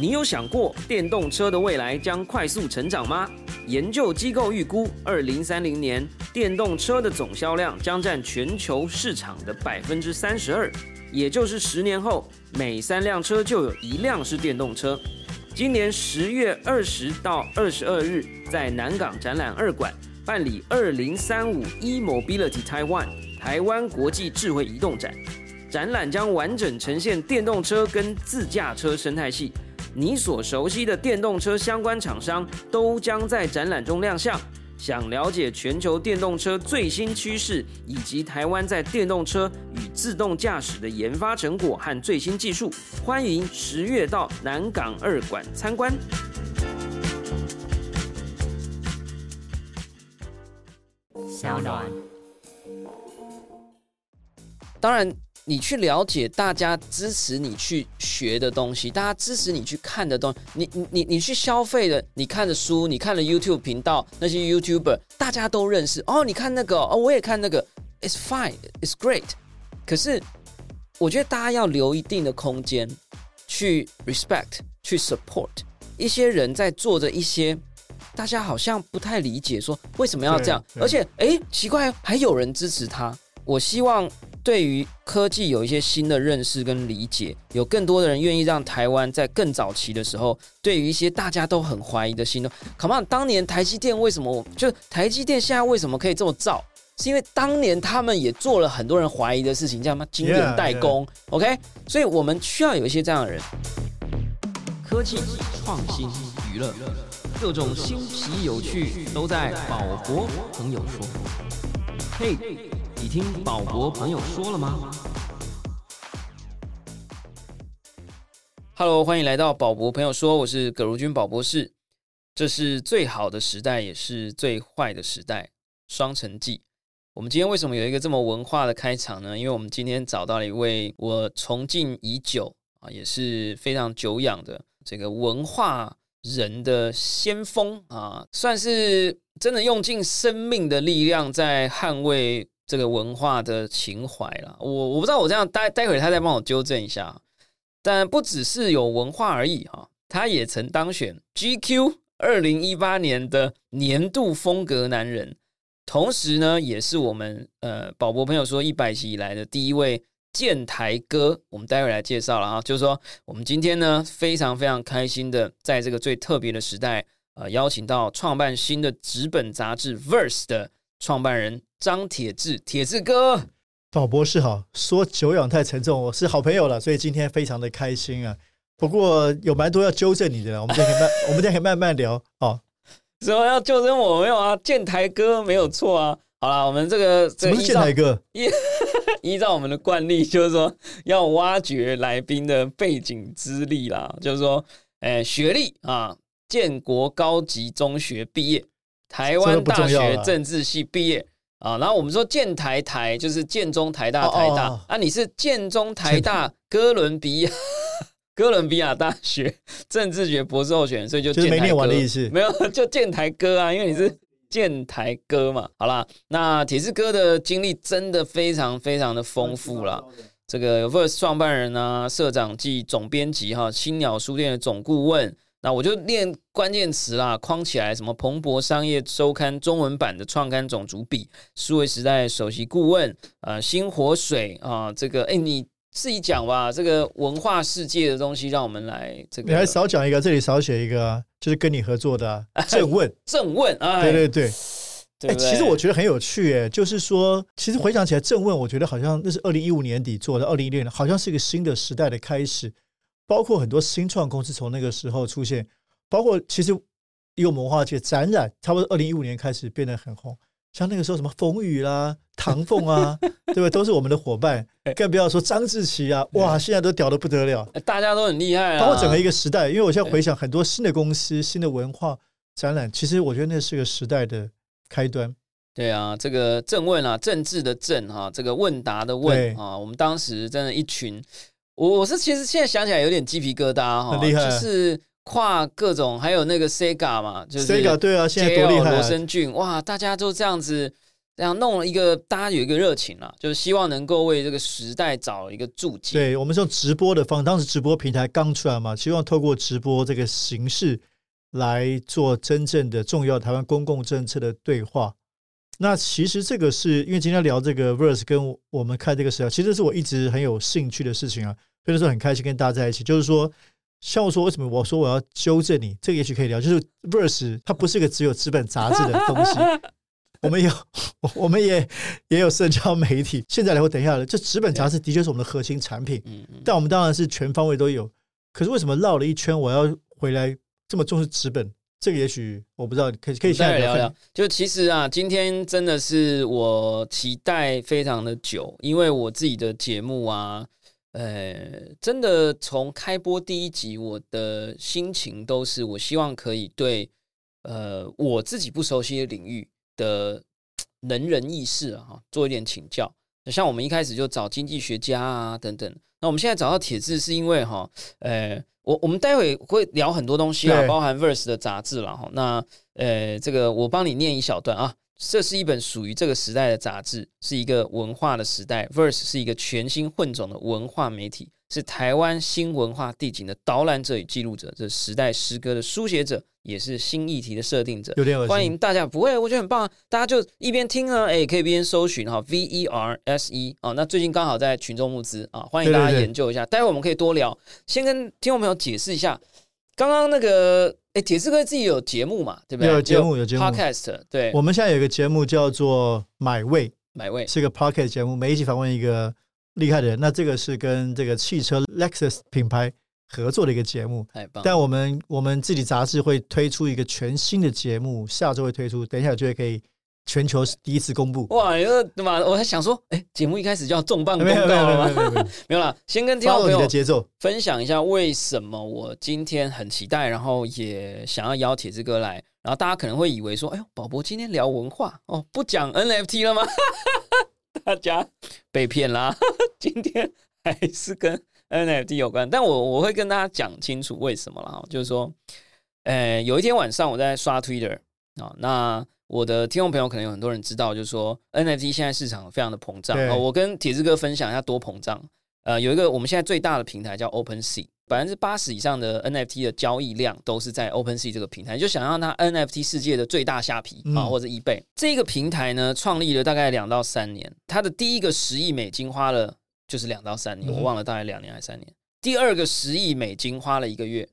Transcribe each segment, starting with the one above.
你有想过电动车的未来将快速成长吗？研究机构预估，二零三零年电动车的总销量将占全球市场的百分之三十二，也就是十年后每三辆车就有一辆是电动车。今年十月二十到二十二日，在南港展览二馆办理二零三五 e Mobility Taiwan 台湾国际智慧移动展，展览将完整呈现电动车跟自驾车生态系。你所熟悉的电动车相关厂商都将在展览中亮相。想了解全球电动车最新趋势，以及台湾在电动车与自动驾驶的研发成果和最新技术，欢迎十月到南港二馆参观。小暖，当然。你去了解大家支持你去学的东西，大家支持你去看的东西，你你你你去消费的，你看的书，你看了 YouTube 频道，那些 YouTuber 大家都认识哦。你看那个哦，我也看那个，It's fine, It's great。可是我觉得大家要留一定的空间去 respect、去 support 一些人在做着一些大家好像不太理解，说为什么要这样，而且哎奇怪，还有人支持他。我希望。对于科技有一些新的认识跟理解，有更多的人愿意让台湾在更早期的时候，对于一些大家都很怀疑的新的，Come on，当年台积电为什么就台积电现在为什么可以这么造？是因为当年他们也做了很多人怀疑的事情，叫什么晶圆代工？OK，所以我们需要有一些这样的人。科技创新娱乐，各种新奇有趣都在宝博朋友说。嘿。你听宝博朋友说了吗？Hello，欢迎来到宝博朋友说，我是葛如君宝博士。这是最好的时代，也是最坏的时代，双城记。我们今天为什么有一个这么文化的开场呢？因为我们今天找到了一位我崇敬已久啊，也是非常久仰的这个文化人的先锋啊，算是真的用尽生命的力量在捍卫。这个文化的情怀了，我我不知道我这样待待会儿他再帮我纠正一下，但不只是有文化而已哈，他也曾当选 GQ 二零一八年的年度风格男人，同时呢，也是我们呃宝博朋友说一百集以来的第一位建台哥，我们待会来介绍了啊，就是说我们今天呢非常非常开心的在这个最特别的时代，呃，邀请到创办新的纸本杂志 Verse 的。创办人张铁志，铁志哥，宝博士好。说久仰太沉重，我是好朋友了，所以今天非常的开心啊。不过有蛮多要纠正你的，我们今天可以慢，我们今天可以慢慢聊哦。什么要纠正我？没有啊，建台哥没有错啊。好了，我们这个什么是建台哥？依 依照我们的惯例，就是说要挖掘来宾的背景资历啦，就是说，哎，学历啊，建国高级中学毕业。台湾大学政治系毕业啊，然后我们说建台台就是建中台大台大啊，你是建中台大哥伦比亚哥伦比亚大学政治学博士候选人，所以就建台哥的意思，没有 就建台哥啊，因为你是建台哥嘛。好啦，那铁志哥的经历真的非常非常的丰富啦，这个有 Verse 创办人啊，社长暨总编辑哈，青鸟书店的总顾问。那我就念关键词啦，框起来什么彭博商业周刊中文版的创刊总主笔，数位时代首席顾问，呃，新火水啊，这个哎，你自己讲吧，这个文化世界的东西，让我们来这个。你还少讲一个，这里少写一个，就是跟你合作的正问，正问啊，对对对，哎，其实我觉得很有趣，哎，就是说，其实回想起来，正问，我觉得好像那是二零一五年底做的，二零一六年好像是一个新的时代的开始。包括很多新创公司从那个时候出现，包括其实有文化界展览，差不多二零一五年开始变得很红。像那个时候什么风雨啦、唐凤啊，对不对？都是我们的伙伴。更不要说张志奇啊，哇，现在都屌的不得了，大家都很厉害。包括整个一个时代，因为我现在回想很多新的公司、新的文化展览，其实我觉得那是个时代的开端。对啊，这个政问啊，政治的政哈，这个问答的问啊，我们当时真的一群。我我是其实现在想起来有点鸡皮疙瘩哈，很厉害，就是跨各种，还有那个 Sega 嘛，就是 Sega 对啊，现在多厉害，罗生俊哇，大家都这样子，这样弄了一个大家有一个热情啦，就是希望能够为这个时代找一个注解。对我们是用直播的方，当时直播平台刚出来嘛，希望透过直播这个形式来做真正的重要台湾公共政策的对话。那其实这个是因为今天聊这个 verse 跟我们看这个时代，其实是我一直很有兴趣的事情啊，所以说很开心跟大家在一起。就是说，像我说为什么我说我要纠正你，这个也许可以聊。就是 verse 它不是一个只有纸本杂志的东西，我们有 我们也也有社交媒体。现在来我等一下，这纸本杂志的确是我们的核心产品，但我们当然是全方位都有。可是为什么绕了一圈，我要回来这么重视纸本？这个也许我不知道，可以可以下来聊聊。就其实啊，今天真的是我期待非常的久，因为我自己的节目啊，呃，真的从开播第一集，我的心情都是我希望可以对呃我自己不熟悉的领域的能人异士啊，做一点请教。像我们一开始就找经济学家啊等等，那我们现在找到铁志是因为哈，呃。我我们待会会聊很多东西啊，包含 Verse 的杂志了哈。那呃，这个我帮你念一小段啊。这是一本属于这个时代的杂志，是一个文化的时代。Verse 是一个全新混种的文化媒体，是台湾新文化地景的导览者与记录者，这时代诗歌的书写者，也是新议题的设定者。有点欢迎大家，不会，我觉得很棒。大家就一边听呢，哎，可以边搜寻哈，V E R S E 啊。那最近刚好在群众募资啊，欢迎大家研究一下。待会我们可以多聊，先跟听众朋友解释一下。刚刚那个，哎，铁志哥自己有节目嘛？对不对？有节目，有节目。Podcast，对。我们现在有一个节目叫做《买位》，买位是一个 Podcast 节目，每一集访问一个厉害的人。那这个是跟这个汽车 Lexus 品牌合作的一个节目，太棒。但我们我们自己杂志会推出一个全新的节目，下周会推出，等一下就会可以。全球第一次公布哇！因为对吧？我还想说，哎，节目一开始就要重磅公告了吗？没有啦，先跟听众朋友分享一下为什么我今天很期待，然后也想要邀铁子哥来。然后大家可能会以为说，哎呦，宝博今天聊文化哦，不讲 NFT 了吗？大家被骗啦！今天还是跟 NFT 有关，但我我会跟大家讲清楚为什么了。就是说，呃，有一天晚上我在刷 Twitter 啊，那。我的听众朋友可能有很多人知道，就是说 NFT 现在市场非常的膨胀啊。我跟铁子哥分享一下多膨胀。呃，有一个我们现在最大的平台叫 OpenSea，百分之八十以上的 NFT 的交易量都是在 OpenSea 这个平台。就想让它 NFT 世界的最大虾皮啊，或者 eBay 这个平台呢，创立了大概两到三年。它的第一个十亿美金花了就是两到三年，我忘了大概两年还是三年。第二个十亿美金花了一个月，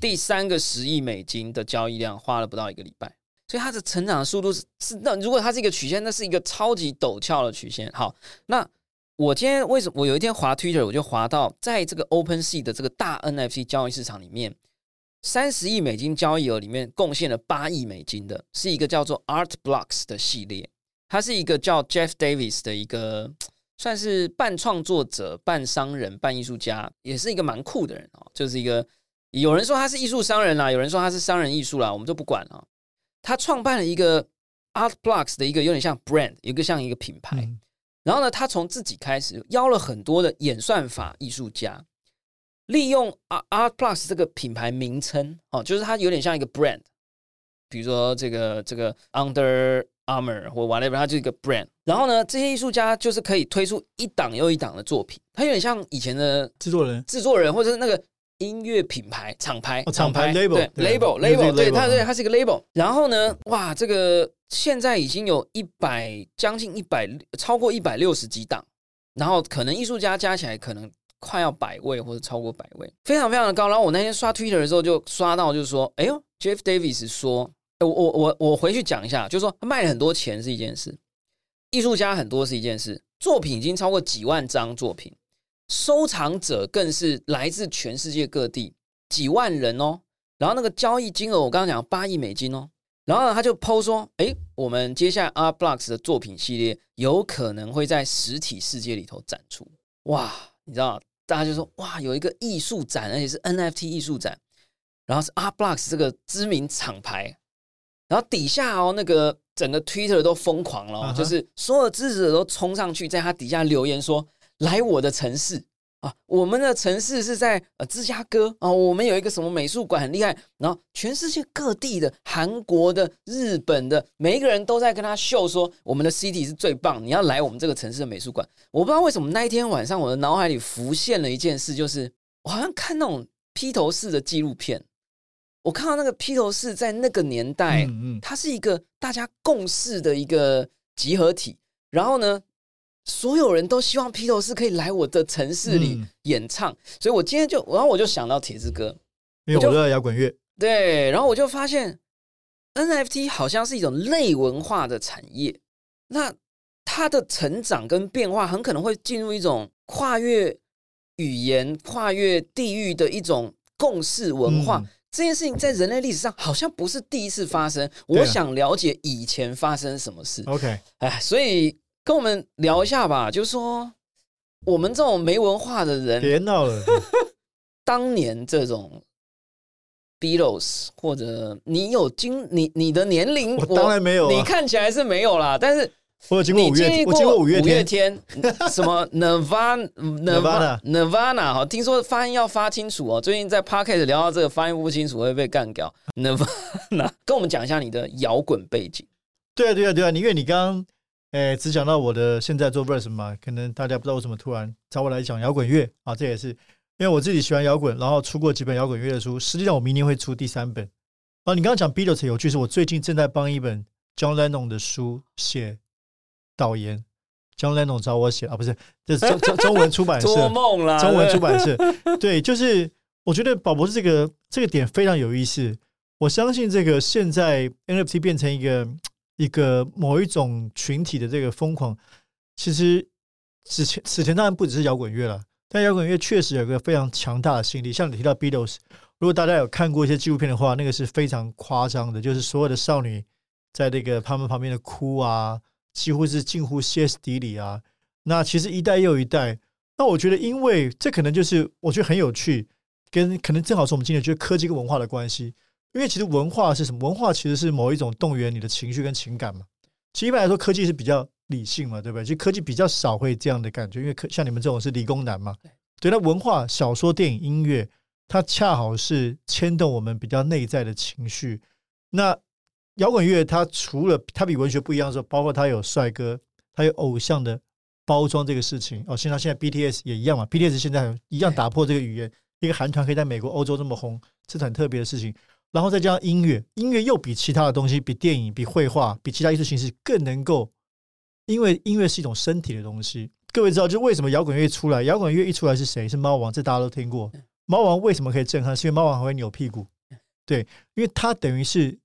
第三个十亿美金的交易量花了不到一个礼拜。所以它的成长的速度是是那如果它是一个曲线，那是一个超级陡峭的曲线。好，那我今天为什么我有一天滑 Twitter，我就滑到在这个 Open Sea 的这个大 NFT 交易市场里面，三十亿美金交易额里面贡献了八亿美金的，是一个叫做 Art Blocks 的系列。它是一个叫 Jeff Davis 的一个算是半创作者、半商人、半艺术家，也是一个蛮酷的人哦。就是一个有人说他是艺术商人啦，有人说他是商人艺术啦，我们就不管了。他创办了一个 Art Blocks 的一个有点像 brand，一个像一个品牌。然后呢，他从自己开始邀了很多的演算法艺术家，利用 Art Art Blocks 这个品牌名称哦，就是它有点像一个 brand。比如说这个这个 Under Armour 或 whatever，它就是一个 brand。然后呢，这些艺术家就是可以推出一档又一档的作品，它有点像以前的制作人、制作人或者是那个。音乐品牌厂牌，厂牌 label 对 label label 对它对它是一个 label。然后呢，哇，这个现在已经有一百将近一百超过一百六十几档，然后可能艺术家加起来可能快要百位或者超过百位，非常非常的高。然后我那天刷 Twitter 的时候就刷到，就是说，哎呦，Jeff Davis 说，我我我我回去讲一下，就是说他卖了很多钱是一件事，艺术家很多是一件事，作品已经超过几万张作品。收藏者更是来自全世界各地，几万人哦。然后那个交易金额，我刚刚讲八亿美金哦。然后呢，他就抛说：“哎，我们接下来 Art Blocks 的作品系列有可能会在实体世界里头展出。”哇，你知道，大家就说：“哇，有一个艺术展，而且是 NFT 艺术展，然后是 Art Blocks 这个知名厂牌。”然后底下哦，那个整个 Twitter 都疯狂了，就是所有支持者都冲上去，在他底下留言说。来我的城市。啊，我们的城市是在呃芝加哥。啊，我们有一个什么美术馆很厉害，然后全世界各地的、韩国的、日本的，每一个人都在跟他秀说我们的 city 是最棒，你要来我们这个城市的美术馆。我不知道为什么那一天晚上我的脑海里浮现了一件事，就是我好像看那种披头士的纪录片，我看到那个披头士在那个年代，嗯嗯，它是一个大家共事的一个集合体，然后呢。所有人都希望披头士可以来我的城市里演唱，所以我今天就，然后我就想到铁之歌，因为我热爱摇滚乐。对，然后我就发现 NFT 好像是一种类文化的产业，那它的成长跟变化很可能会进入一种跨越语言、跨越地域的一种共识文化。这件事情在人类历史上好像不是第一次发生。我想了解以前发生什么事。OK，哎，所以。跟我们聊一下吧，就是说我们这种没文化的人，别闹了。当年这种 Beatles，或者你有经你你的年龄，我当然没有，你看起来是没有啦。但是我有经过五月，我经过五月天，什么 Nirvana Nirvana 哈，听说发音要发清楚哦。最近在 Podcast 聊到这个发音不清楚会被干掉。Nirvana，跟我们讲一下你的摇滚背景。对啊，对啊，对啊，因为你刚刚。哎，只讲到我的现在做 verse 嘛，可能大家不知道为什么突然找我来讲摇滚乐啊，这也是因为我自己喜欢摇滚，然后出过几本摇滚乐的书。实际上，我明年会出第三本。啊，你刚刚讲 Beatles 有趣，是我最近正在帮一本 John Lennon 的书写导言。John Lennon 找我写啊，不是，这是中中中文出版社，做梦啦，中文出版社。对，就是我觉得宝博士这个这个点非常有意思。我相信这个现在 NFT 变成一个。一个某一种群体的这个疯狂，其实此前此前当然不只是摇滚乐了，但摇滚乐确实有个非常强大的吸引力。像你提到 Beatles，如果大家有看过一些纪录片的话，那个是非常夸张的，就是所有的少女在那个他们旁边的哭啊，几乎是近乎歇斯底里啊。那其实一代又一代，那我觉得，因为这可能就是我觉得很有趣，跟可能正好是我们今天觉得科技跟文化的关系。因为其实文化是什么？文化其实是某一种动员你的情绪跟情感嘛。其实一般来说，科技是比较理性嘛，对不对？其实科技比较少会这样的感觉，因为科像你们这种是理工男嘛。对，那文化、小说、电影、音乐，它恰好是牵动我们比较内在的情绪。那摇滚乐它除了它比文学不一样的时候，包括它有帅哥，它有偶像的包装这个事情。哦，现在现在 BTS 也一样嘛，BTS 现在一样打破这个语言，一个韩团可以在美国、欧洲这么红，是很特别的事情。然后再加上音乐，音乐又比其他的东西，比电影、比绘画、比其他艺术形式更能够，因为音乐是一种身体的东西。各位知道，就为什么摇滚乐出来，摇滚乐一出来是谁？是猫王，这大家都听过。猫王为什么可以震撼？是因为猫王还会扭屁股，对，因为他等于是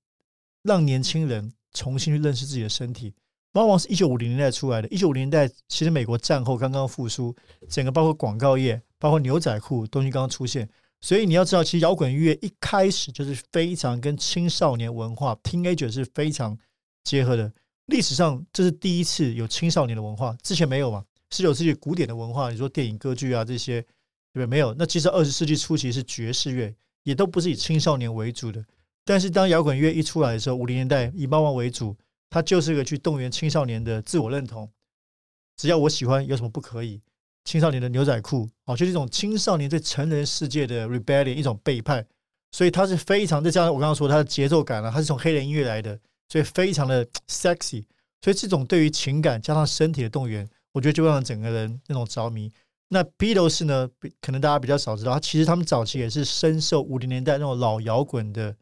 让年轻人重新去认识自己的身体。猫王是一九五零年代出来的，一九五零年代其实美国战后刚刚复苏，整个包括广告业、包括牛仔裤东西刚刚出现。所以你要知道，其实摇滚乐一开始就是非常跟青少年文化 （teenager） 是非常结合的。历史上这是第一次有青少年的文化，之前没有嘛？十九世纪古典的文化，你说电影、歌剧啊这些，对不对？没有。那其实二十世纪初期是爵士乐，也都不是以青少年为主的。但是当摇滚乐一出来的时候，五零年代以猫王为主，它就是一个去动员青少年的自我认同。只要我喜欢，有什么不可以？青少年的牛仔裤，哦，就是一种青少年对成人世界的 rebellion，一种背叛，所以它是非常再加上我刚刚说它的节奏感啊，它是从黑人音乐来的，所以非常的 sexy，所以这种对于情感加上身体的动员，我觉得就会让整个人那种着迷。那 Beatles 呢，可能大家比较少知道，其实他们早期也是深受五零年代那种老摇滚的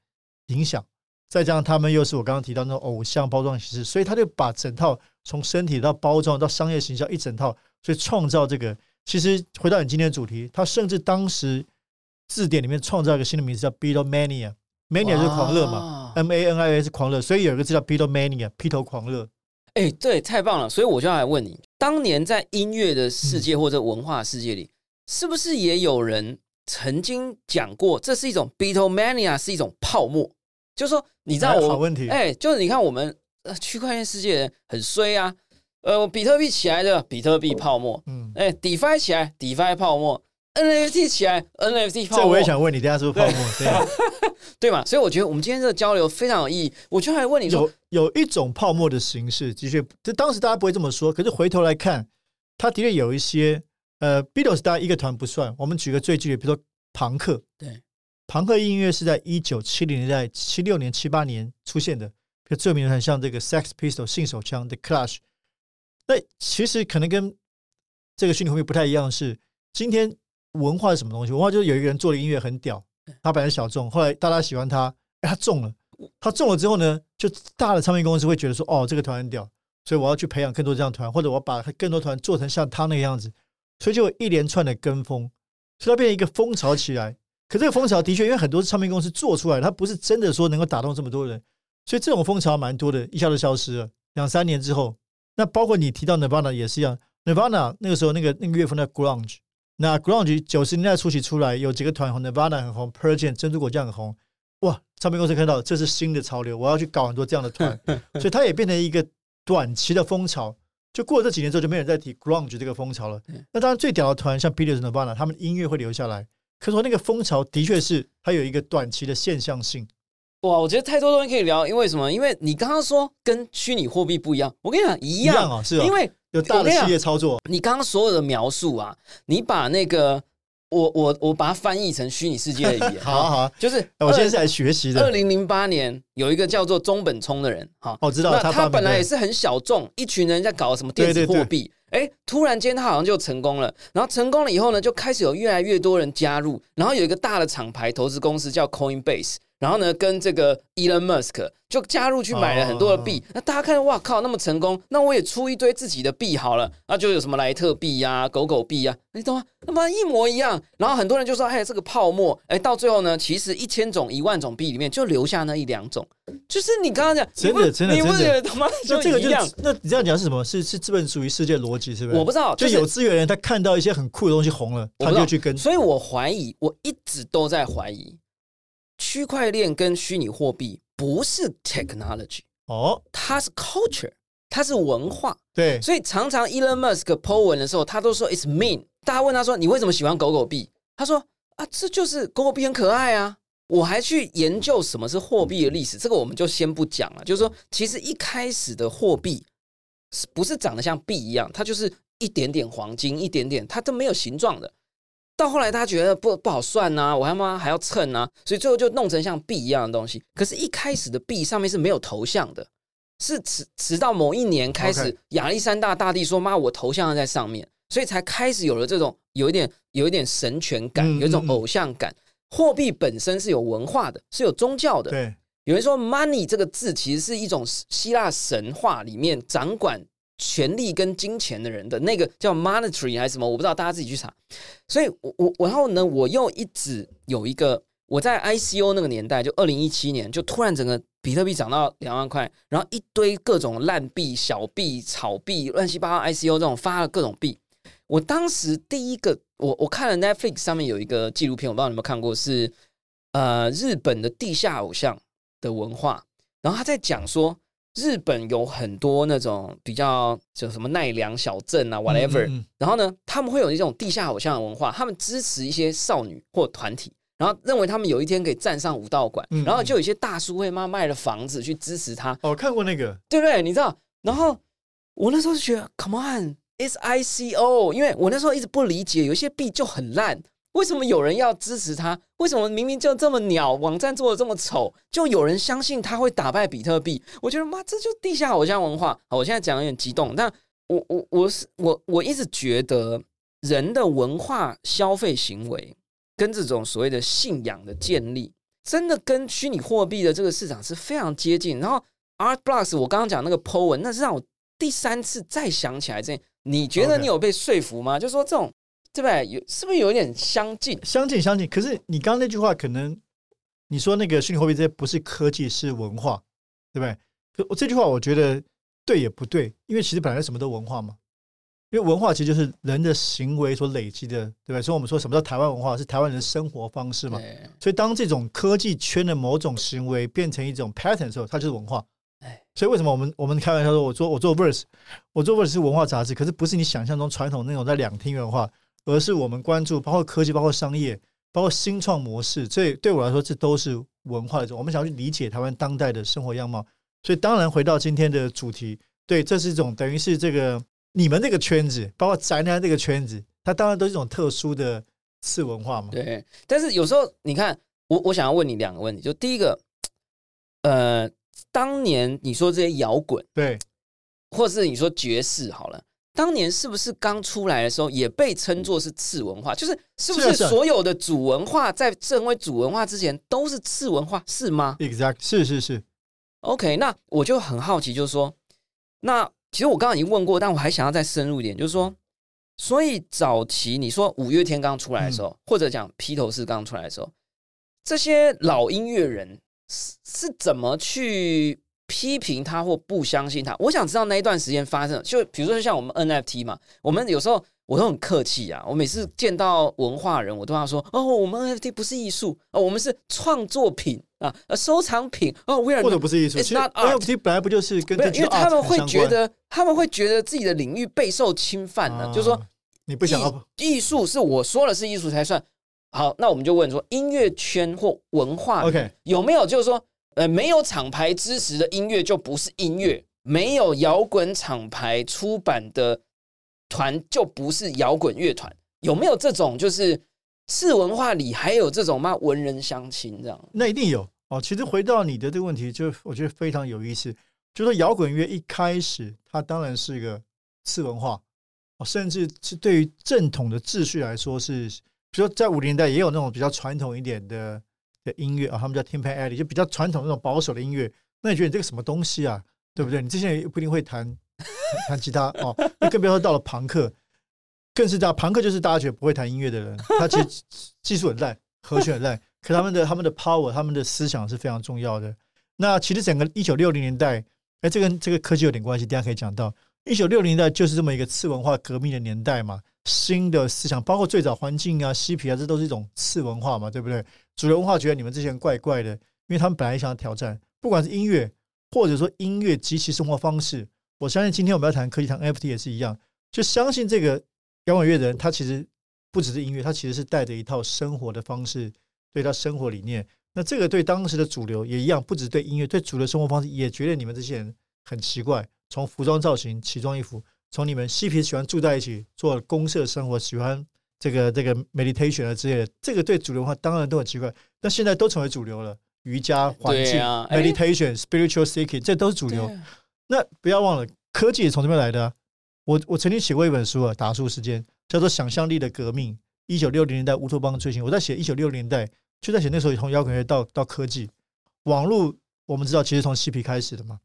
影响，再加上他们又是我刚刚提到那种偶像包装形式，所以他就把整套从身体到包装到商业形象一整套。所以创造这个，其实回到你今天的主题，他甚至当时字典里面创造一个新的名字叫 Beatlemania，mania 就是狂热嘛，M A N I A 是狂热，所以有一个字叫 Beatlemania，披头狂热。哎，对，太棒了！所以我就要来问你，当年在音乐的世界或者文化世界里，是不是也有人曾经讲过，这是一种 Beatlemania 是一种泡沫？就是说，你知道我，好问题，哎，就是你看我们呃区块链世界人很衰啊。呃，比特币起来的比特币泡沫，嗯，哎，DeFi 起来，DeFi 泡沫，NFT 起来，NFT 泡沫。这我也想问你，等下是不是泡沫？对 对嘛？所以我觉得我们今天这个交流非常有意义。我就还问你说，有有一种泡沫的形式，的确，就当时大家不会这么说，可是回头来看，它的确有一些呃，Beatles 大家一个团不算，我们举个最具体，比如说朋克，对，朋克音乐是在一九七零年代、七六年、七八年出现的，比如最有名的很像这个 Sex Pistols 性手枪的 Clash。那其实可能跟这个虚拟货币不太一样，是今天文化是什么东西？文化就是有一个人做的音乐很屌，他本来小众，后来大家喜欢他，哎，他中了，他中了之后呢，就大的唱片公司会觉得说，哦，这个团很屌，所以我要去培养更多这样团，或者我把更多团做成像他那个样子，所以就有一连串的跟风，所以它变成一个风潮起来。可这个风潮的确，因为很多唱片公司做出来，它不是真的说能够打动这么多人，所以这种风潮蛮多的，一下就消失了。两三年之后。那包括你提到 Nirvana 也是一样，Nirvana 那个时候那个那个乐风叫 Grunge，那 Grunge 九十年代初期出来，有几个团红，Nirvana 很红，Pearl Jam 珍珠果酱很红，哇！唱片公司看到这是新的潮流，我要去搞很多这样的团，所以它也变成一个短期的风潮。就过了这几年之后，就没人再提 Grunge 这个风潮了。那当然最屌的团像 Beatles、Nirvana，他们音乐会留下来，可是说那个风潮的确是它有一个短期的现象性。哇，我觉得太多东西可以聊，因为什么？因为你刚刚说跟虚拟货币不一样，我跟你讲一样啊，是因为有大的企业操作。你刚刚所有的描述啊，你把那个我我我把它翻译成虚拟世界的语言，好啊好啊，就是我现在是来学习的。二零零八年有一个叫做中本聪的人，哈，我知道，那他本来也是很小众，一群人在搞什么电子货币，哎，突然间他好像就成功了，然后成功了以后呢，就开始有越来越多人加入，然后有一个大的厂牌投资公司叫 Coinbase。然后呢，跟这个 Elon Musk 就加入去买了很多的币。那大家看，哇靠，那么成功，那我也出一堆自己的币好了。那就有什么莱特币呀、狗狗币呀，你懂吗？那么一模一样。然后很多人就说，哎，这个泡沫，哎，到最后呢，其实一千种、一万种币里面就留下那一两种。就是你刚刚讲，真的真的真的，他妈就这个一样。那你这样讲是什么？是是资本主义世界逻辑，是不是？我不知道，就有资源人他看到一些很酷的东西红了，他就去跟。所以我怀疑，我一直都在怀疑。区块链跟虚拟货币不是 technology 哦，它是 culture，它是文化。对，所以常常 Elon Musk po 文的时候，他都说 it's mean。大家问他说你为什么喜欢狗狗币？他说啊，这就是狗狗币很可爱啊。我还去研究什么是货币的历史，这个我们就先不讲了。就是说，其实一开始的货币是不是长得像币一样？它就是一点点黄金，一点点，它都没有形状的。到后来，他觉得不不好算呐，我他妈还要称呐，所以最后就弄成像币一样的东西。可是，一开始的币上面是没有头像的，是直直到某一年开始，亚历山大大帝说：“妈，我头像在上面。”所以才开始有了这种有一点有一点神权感，有一种偶像感。货币本身是有文化的，是有宗教的。对，有人说 “money” 这个字其实是一种希腊神话里面掌管。权力跟金钱的人的那个叫 monetary 还是什么，我不知道，大家自己去查。所以，我我然后呢，我又一直有一个，我在 ICO 那个年代，就二零一七年，就突然整个比特币涨到两万块，然后一堆各种烂币、小币、炒币、乱七八糟 ICO 这种发了各种币。我当时第一个，我我看了 Netflix 上面有一个纪录片，我不知道你有没有看过，是呃日本的地下偶像的文化，然后他在讲说。日本有很多那种比较就什么奈良小镇啊，whatever，然后呢，他们会有一种地下偶像的文化，他们支持一些少女或团体，然后认为他们有一天可以站上武道馆，然后就有一些大叔会妈卖了房子去支持他。哦，看过那个，对不对？你知道？然后我那时候就觉得，Come on，it's ICO，因为我那时候一直不理解，有一些币就很烂。为什么有人要支持他？为什么明明就这么鸟，网站做的这么丑，就有人相信他会打败比特币？我觉得妈，这就地下偶像文化。好，我现在讲有点激动，但我我我是我我一直觉得人的文化消费行为跟这种所谓的信仰的建立，真的跟虚拟货币的这个市场是非常接近。然后 Art Blocks，我刚刚讲那个 Po 文，那是让我第三次再想起来这，你觉得你有被说服吗？就说这种。对不对？有是不是有点相近？相近，相近。可是你刚刚那句话，可能你说那个虚拟货币这些不是科技，是文化，对不对？可我这句话我觉得对也不对，因为其实本来什么都文化嘛。因为文化其实就是人的行为所累积的，对不对？所以我们说什么叫台湾文化，是台湾人的生活方式嘛。所以当这种科技圈的某种行为变成一种 pattern 的时候，它就是文化。所以为什么我们我们开玩笑说，我做我做 verse，我做 verse 是文化杂志，可是不是你想象中传统那种在两厅文化。而是我们关注，包括科技，包括商业，包括新创模式。所以对我来说，这都是文化的一种。我们想要去理解台湾当代的生活样貌。所以，当然回到今天的主题，对，这是一种等于是这个你们这个圈子，包括宅男这个圈子，它当然都是一种特殊的次文化嘛。对，但是有时候你看，我我想要问你两个问题，就第一个，呃，当年你说这些摇滚，对，或是你说爵士好了。当年是不是刚出来的时候也被称作是次文化？就是是不是所有的主文化在成为主文化之前都是次文化？是吗？Exact，是是是。OK，那我就很好奇，就是说，那其实我刚刚已经问过，但我还想要再深入一点，就是说，所以早期你说五月天刚出来的时候，或者讲披头士刚出来的时候，这些老音乐人是是怎么去？批评他或不相信他，我想知道那一段时间发生。就比如说，像我们 NFT 嘛，我们有时候我都很客气啊。我每次见到文化人，我都要说：“哦，我们 NFT 不是艺术哦，我们是创作品啊，呃，收藏品哦。”或者不是艺术，其实 NFT 本来不就是跟因为他们会觉得，他们会觉得自己的领域备受侵犯呢。就是说，你不想要艺术是我说了是艺术才算好。那我们就问说，音乐圈或文化 OK 有没有就是说？呃，没有厂牌支持的音乐就不是音乐，没有摇滚厂牌出版的团就不是摇滚乐团。有没有这种就是次文化里还有这种嘛文人相亲这样？那一定有哦。其实回到你的这个问题，就我觉得非常有意思。就说摇滚乐一开始，它当然是一个次文化，甚至是对于正统的秩序来说是，比如说在五零年代也有那种比较传统一点的。的音乐啊，他们叫 Timpan Alley，就比较传统那种保守的音乐。那你觉得你这个什么东西啊？对不对？你之前也不一定会弹弹吉他哦。那更别说到了朋克，更是这样。朋克就是大家觉得不会弹音乐的人，他其实技术很烂，和弦很烂，可他们的他们的 power，他们的思想是非常重要的。那其实整个一九六零年代，哎，这跟这个科技有点关系，大家可以讲到一九六零年代就是这么一个次文化革命的年代嘛。新的思想，包括最早环境啊、嬉皮啊，这都是一种次文化嘛，对不对？主流文化觉得你们这些人怪怪的，因为他们本来想要挑战，不管是音乐，或者说音乐及其生活方式。我相信今天我们要谈科技，谈 FT 也是一样，就相信这个摇滚乐人，他其实不只是音乐，他其实是带着一套生活的方式，对他生活理念。那这个对当时的主流也一样，不止对音乐，对主流生活方式也觉得你们这些人很奇怪，从服装造型、奇装异服。从你们嬉皮喜欢住在一起做公社生活，喜欢这个这个 meditation 啊之类的，这个对主流化当然都很奇怪。但现在都成为主流了，瑜伽、环境、meditation、spiritual seeking，这都是主流。那不要忘了，科技也从这边来的。我我曾经写过一本书啊，打书时间叫做《想象力的革命》，一九六零年代乌托邦追寻。我在写一九六零年代，就在写那时候从摇滚乐到到科技、网络，我们知道其实从嬉皮开始的嘛，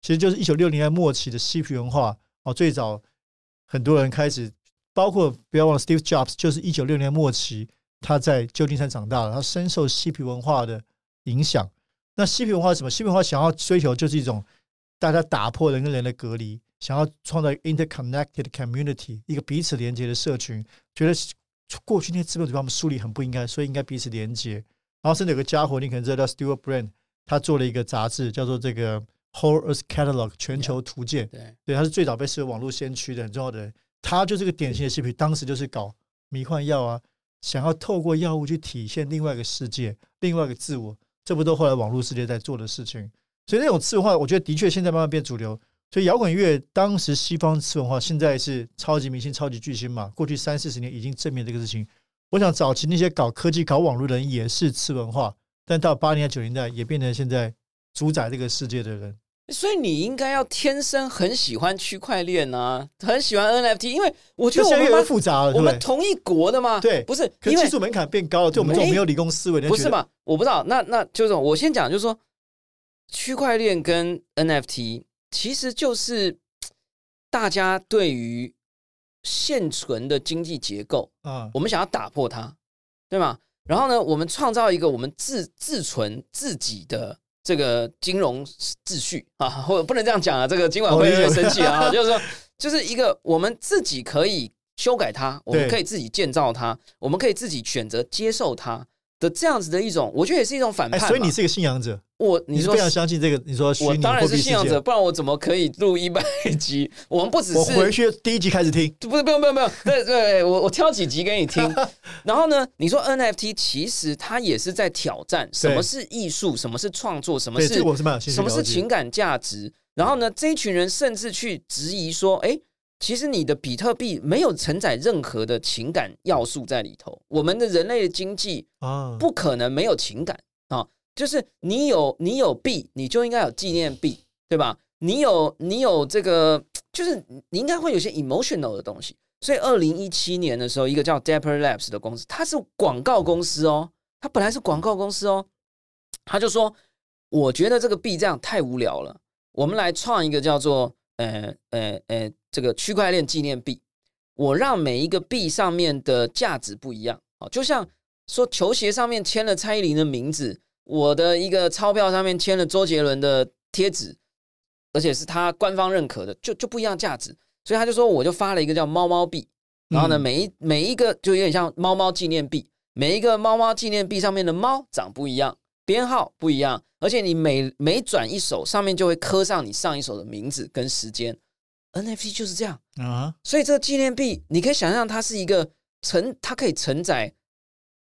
其实就是一九六零年代末期的嬉皮文化。哦，最早很多人开始，包括不要忘了，Steve Jobs 就是一九六年末期，他在旧金山长大了，他深受嬉皮文化的影响。那嬉皮文化是什么？嬉皮文化想要追求就是一种大家打破人跟人的隔离，想要创造 interconnected community，一个彼此连接的社群。觉得过去那些资本主义他们树立很不应该，所以应该彼此连接。然后甚至有个家伙，你可能知道叫 Stewart Brand，他做了一个杂志，叫做这个。Whole Earth Catalog 全球图鉴，对，对，他是最早被视为网络先驱的很重要的人。他就是个典型的嬉皮，当时就是搞迷幻药啊，想要透过药物去体现另外一个世界、另外一个自我。这不都后来网络世界在做的事情？所以那种次文化，我觉得的确现在慢慢变主流。所以摇滚乐当时西方次文化，现在是超级明星、超级巨星嘛。过去三四十年已经证明这个事情。我想早期那些搞科技、搞网络的人也是次文化，但到八零年九零代也变成现在。主宰这个世界的人，所以你应该要天生很喜欢区块链啊，很喜欢 NFT，因为我觉得我们越复杂了。我们同一国的嘛，对，不是，因为技术门槛变高了，对我们这种没有理工思维的，不是嘛？我不知道，那那就是我先讲，就是说区块链跟 NFT 其实就是大家对于现存的经济结构啊，我们想要打破它，对吗？然后呢，我们创造一个我们自自存自己的。这个金融秩序啊，或者不能这样讲啊，这个今晚会有点生气啊。就是说，就是一个我们自己可以修改它，我们可以自己建造它，我们可以自己选择接受它的这样子的一种，我觉得也是一种反叛。所以你是一个信仰者，我你说非常相信这个。你说我当然是信仰者，不然我怎么可以录一百集？我们不只是我回去第一集开始听，不是不用不用不用，对对，我我挑几集给你听。然后呢？你说 NFT 其实它也是在挑战什么是艺术，什么是创作，什么是什么是情感价值。然后呢，这一群人甚至去质疑说：“哎，其实你的比特币没有承载任何的情感要素在里头。我们的人类的经济啊，不可能没有情感啊。就是你有你有币，你就应该有纪念币，对吧？你有你有这个，就是你应该会有些 emotional 的东西。所以，二零一七年的时候，一个叫 Dapper Labs 的公司，它是广告公司哦，它本来是广告公司哦，他就说：“我觉得这个币这样太无聊了，我们来创一个叫做呃呃呃这个区块链纪念币。我让每一个币上面的价值不一样啊，就像说球鞋上面签了蔡依林的名字，我的一个钞票上面签了周杰伦的贴纸，而且是他官方认可的，就就不一样价值。”所以他就说，我就发了一个叫猫猫币，然后呢，每一每一个就有点像猫猫纪念币，每一个猫猫纪念币上面的猫长不一样，编号不一样，而且你每每转一手，上面就会刻上你上一手的名字跟时间。NFT 就是这样。啊，所以这个纪念币，你可以想象它是一个承，它可以承载。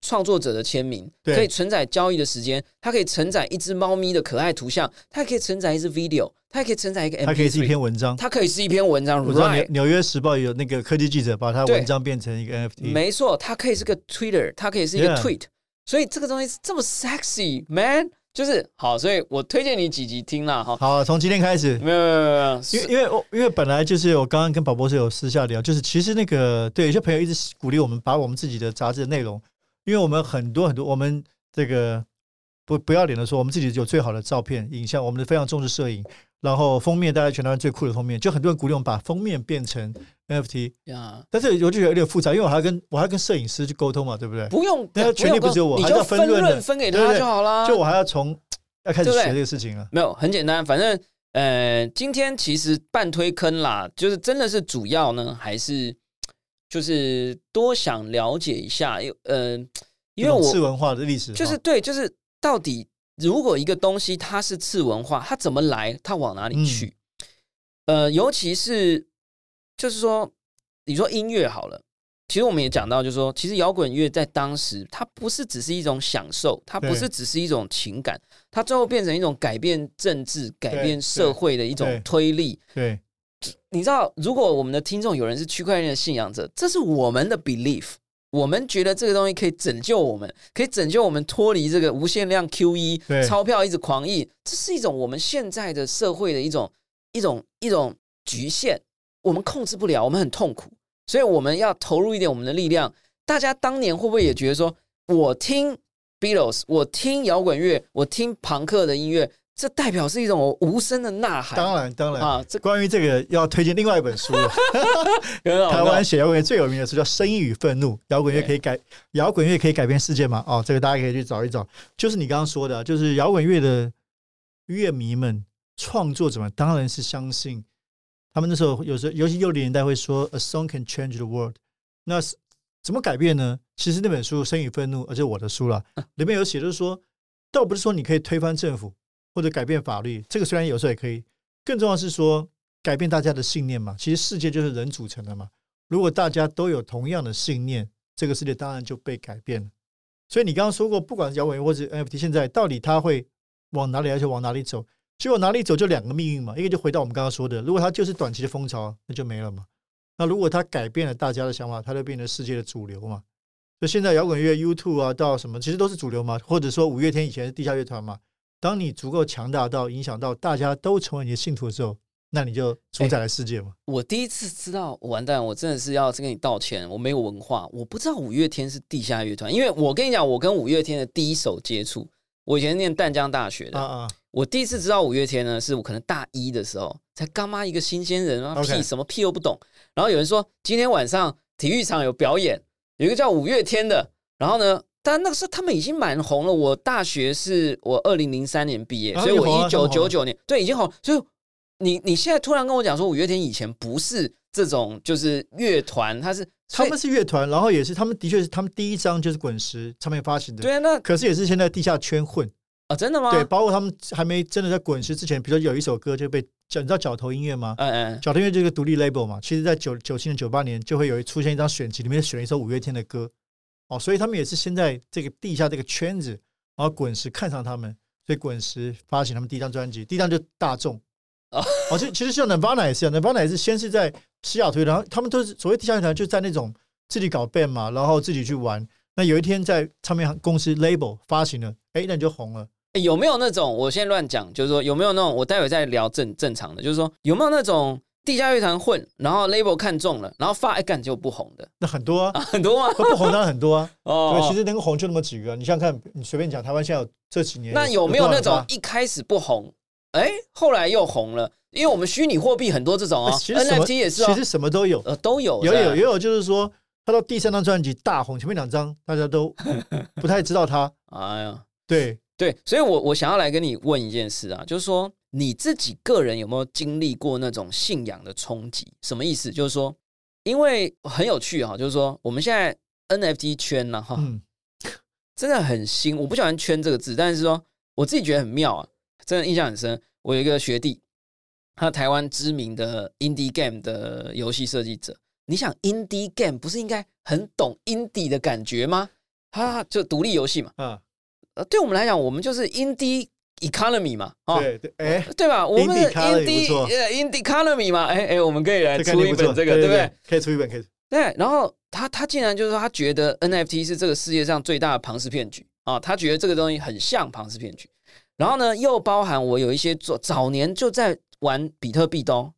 创作者的签名可以承载交易的时间，它可以承载一只猫咪的可爱图像，它可以承载一只 video，它可以承载一个，它可以是一篇文章，它可以是一篇文章。我知道《纽约时报》有那个科技记者把它文章变成一个 NFT，没错，它可以是个 Twitter，它可以是一个 tweet，所以这个东西是这么 sexy man，就是好，所以我推荐你几集听了哈。好，从今天开始，没有没有没有，因为因为因为本来就是我刚刚跟宝博士有私下聊，就是其实那个对有些朋友一直鼓励我们把我们自己的杂志的内容。因为我们很多很多，我们这个不不要脸的说，我们自己有最好的照片、影像，我们非常重视摄影。然后封面，大家全台湾最酷的封面，就很多人鼓励我们把封面变成 NFT。呀，但是我就觉得有点复杂，因为我还要跟我还要跟摄影师去沟通嘛，对不对？不用，那权利不是我，你就分润分给他就好了。就我还要从要开始学这个事情了。没有，很简单，反正呃，今天其实半推坑啦，就是真的是主要呢，还是就是多想了解一下，又呃。因为我次文化的历史就是对，就是到底如果一个东西它是次文化，它怎么来，它往哪里去？呃，尤其是就是说，你说音乐好了，其实我们也讲到，就是说，其实摇滚乐在当时它不是只是一种享受，它不是只是一种情感，它最后变成一种改变政治、改变社会的一种推力。对，你知道，如果我们的听众有人是区块链的信仰者，这是我们的 belief。我们觉得这个东西可以拯救我们，可以拯救我们脱离这个无限量 QE 钞票一直狂印，这是一种我们现在的社会的一种一种一种局限，我们控制不了，我们很痛苦，所以我们要投入一点我们的力量。大家当年会不会也觉得说，我听 Beatles，我听摇滚乐，我听朋克的音乐？这代表是一种无声的呐喊。当然，当然啊，这关于这个要推荐另外一本书了。台湾写摇滚乐最有名的书叫《声音与愤怒》，摇滚乐可以改，摇滚乐可以改变世界吗？哦，这个大家可以去找一找。就是你刚刚说的，就是摇滚乐的乐迷们、创作者们，当然是相信他们那时候有时候，尤其六零年代会说 “A song can change the world”。那是怎么改变呢？其实那本书《声音与愤怒》，而且我的书了，里面有写，就是说，倒不是说你可以推翻政府。或者改变法律，这个虽然有时候也可以，更重要是说改变大家的信念嘛。其实世界就是人组成的嘛。如果大家都有同样的信念，这个世界当然就被改变了。所以你刚刚说过，不管是摇滚或者 NFT，现在到底它会往哪里，而且往哪里走？就往哪里走，就两个命运嘛。一个就回到我们刚刚说的，如果它就是短期的风潮，那就没了嘛。那如果它改变了大家的想法，它就变成世界的主流嘛。就现在摇滚乐 YouTube 啊，到什么其实都是主流嘛。或者说五月天以前是地下乐团嘛。当你足够强大到影响到大家都成为你的信徒的时候，那你就主宰了世界嘛。我第一次知道，完蛋，我真的是要跟你道歉，我没有文化，我不知道五月天是地下乐团。因为我跟你讲，我跟五月天的第一手接触，我以前念淡江大学的啊啊，我第一次知道五月天呢，是我可能大一的时候，才刚妈一个新鲜人啊，屁什么屁都不懂。然后有人说今天晚上体育场有表演，有一个叫五月天的，然后呢。但那个时候他们已经蛮红了。我大学是我二零零三年毕业，所以我一九九九年对已经红。所以你你现在突然跟我讲说五月天以前不是这种就是乐团，他是他们是乐团，然后也是他们的确是他们第一张就是滚石唱片发行的。对啊，那可是也是现在地下圈混啊，真的吗？对，包括他们还没真的在滚石之前，比如说有一首歌就被叫你知道角头音乐吗？嗯嗯，角头音乐这个独立 label 嘛，其实在九九七年九八年就会有出现一张选集，里面选了一首五月天的歌。哦，所以他们也是先在这个地下这个圈子，然后滚石看上他们，所以滚石发行他们第一张专辑，第一张就大众。哦，其实其实像 Nirvana 也是，Nirvana 也是先是在西雅图，然后他们都是所谓地下乐团，就在那种自己搞 band 嘛，然后自己去玩。那有一天在唱片公司 label 发行了，哎，那你就红了。有没有那种？我先乱讲，就是说有没有那种？我待会再聊正正常的，就是说有没有那种地下乐团混，然后 label 看中了，然后发一干就不红的？那很多啊，很多啊，不红当然很多啊。哦，对，其实能够红就那么几个。你想想看，你随便讲，台湾现在有这几年，那有没有那种一开始不红，哎，后来又红了？因为我们虚拟货币很多这种啊，NFT 也是，其实什么都有，呃，都有，有有也有，就是说他到第三张专辑大红，前面两张大家都 不太知道他。哎呀，对。对，所以，我我想要来跟你问一件事啊，就是说你自己个人有没有经历过那种信仰的冲击？什么意思？就是说，因为很有趣哈，就是说我们现在 NFT 圈呢，哈，真的很新。我不喜欢“圈”这个字，但是说我自己觉得很妙啊，真的印象很深。我有一个学弟，他台湾知名的 indie game 的游戏设计者。你想 indie game 不是应该很懂 indie 的感觉吗？他就独立游戏嘛，啊。呃，对我们来讲，我们就是 indie economy 嘛，啊，对对，哎，对吧？我们 indie indie economy 嘛，哎哎，我们可以来出一本这个，对不对？可以出一本，可以。对，然后他他竟然就是说，他觉得 NFT 是这个世界上最大的庞氏骗局啊，他觉得这个东西很像庞氏骗局。然后呢，又包含我有一些做早年就在玩比特币的，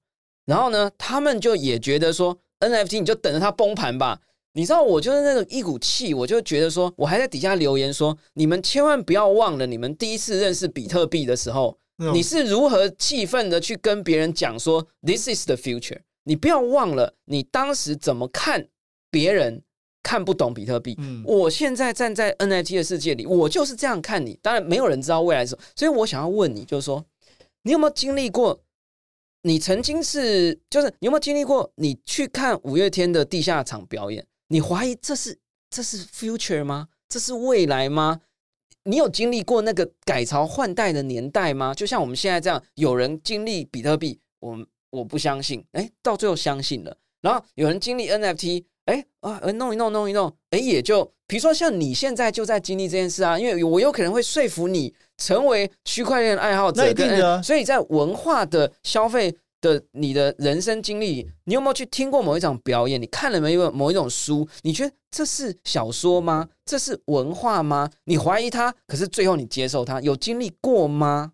然后呢，他们就也觉得说 NFT 你就等着它崩盘吧。你知道我就是那种一股气，我就觉得说，我还在底下留言说，你们千万不要忘了，你们第一次认识比特币的时候，你是如何气愤的去跟别人讲说，this is the future。你不要忘了，你当时怎么看别人看不懂比特币。我现在站在 NFT 的世界里，我就是这样看你。当然，没有人知道未来什么，所以我想要问你，就是说，你有没有经历过？你曾经是，就是你有没有经历过？你去看五月天的地下场表演？你怀疑这是这是 future 吗？这是未来吗？你有经历过那个改朝换代的年代吗？就像我们现在这样，有人经历比特币，我我不相信，哎，到最后相信了。然后有人经历 NFT，哎啊，弄一弄弄一弄，哎，也就比如说像你现在就在经历这件事啊，因为我有可能会说服你成为区块链爱好者，那一定的。所以在文化的消费。的你的人生经历，你有没有去听过某一场表演？你看了没有某一种书？你觉得这是小说吗？这是文化吗？你怀疑他，可是最后你接受他，有经历过吗？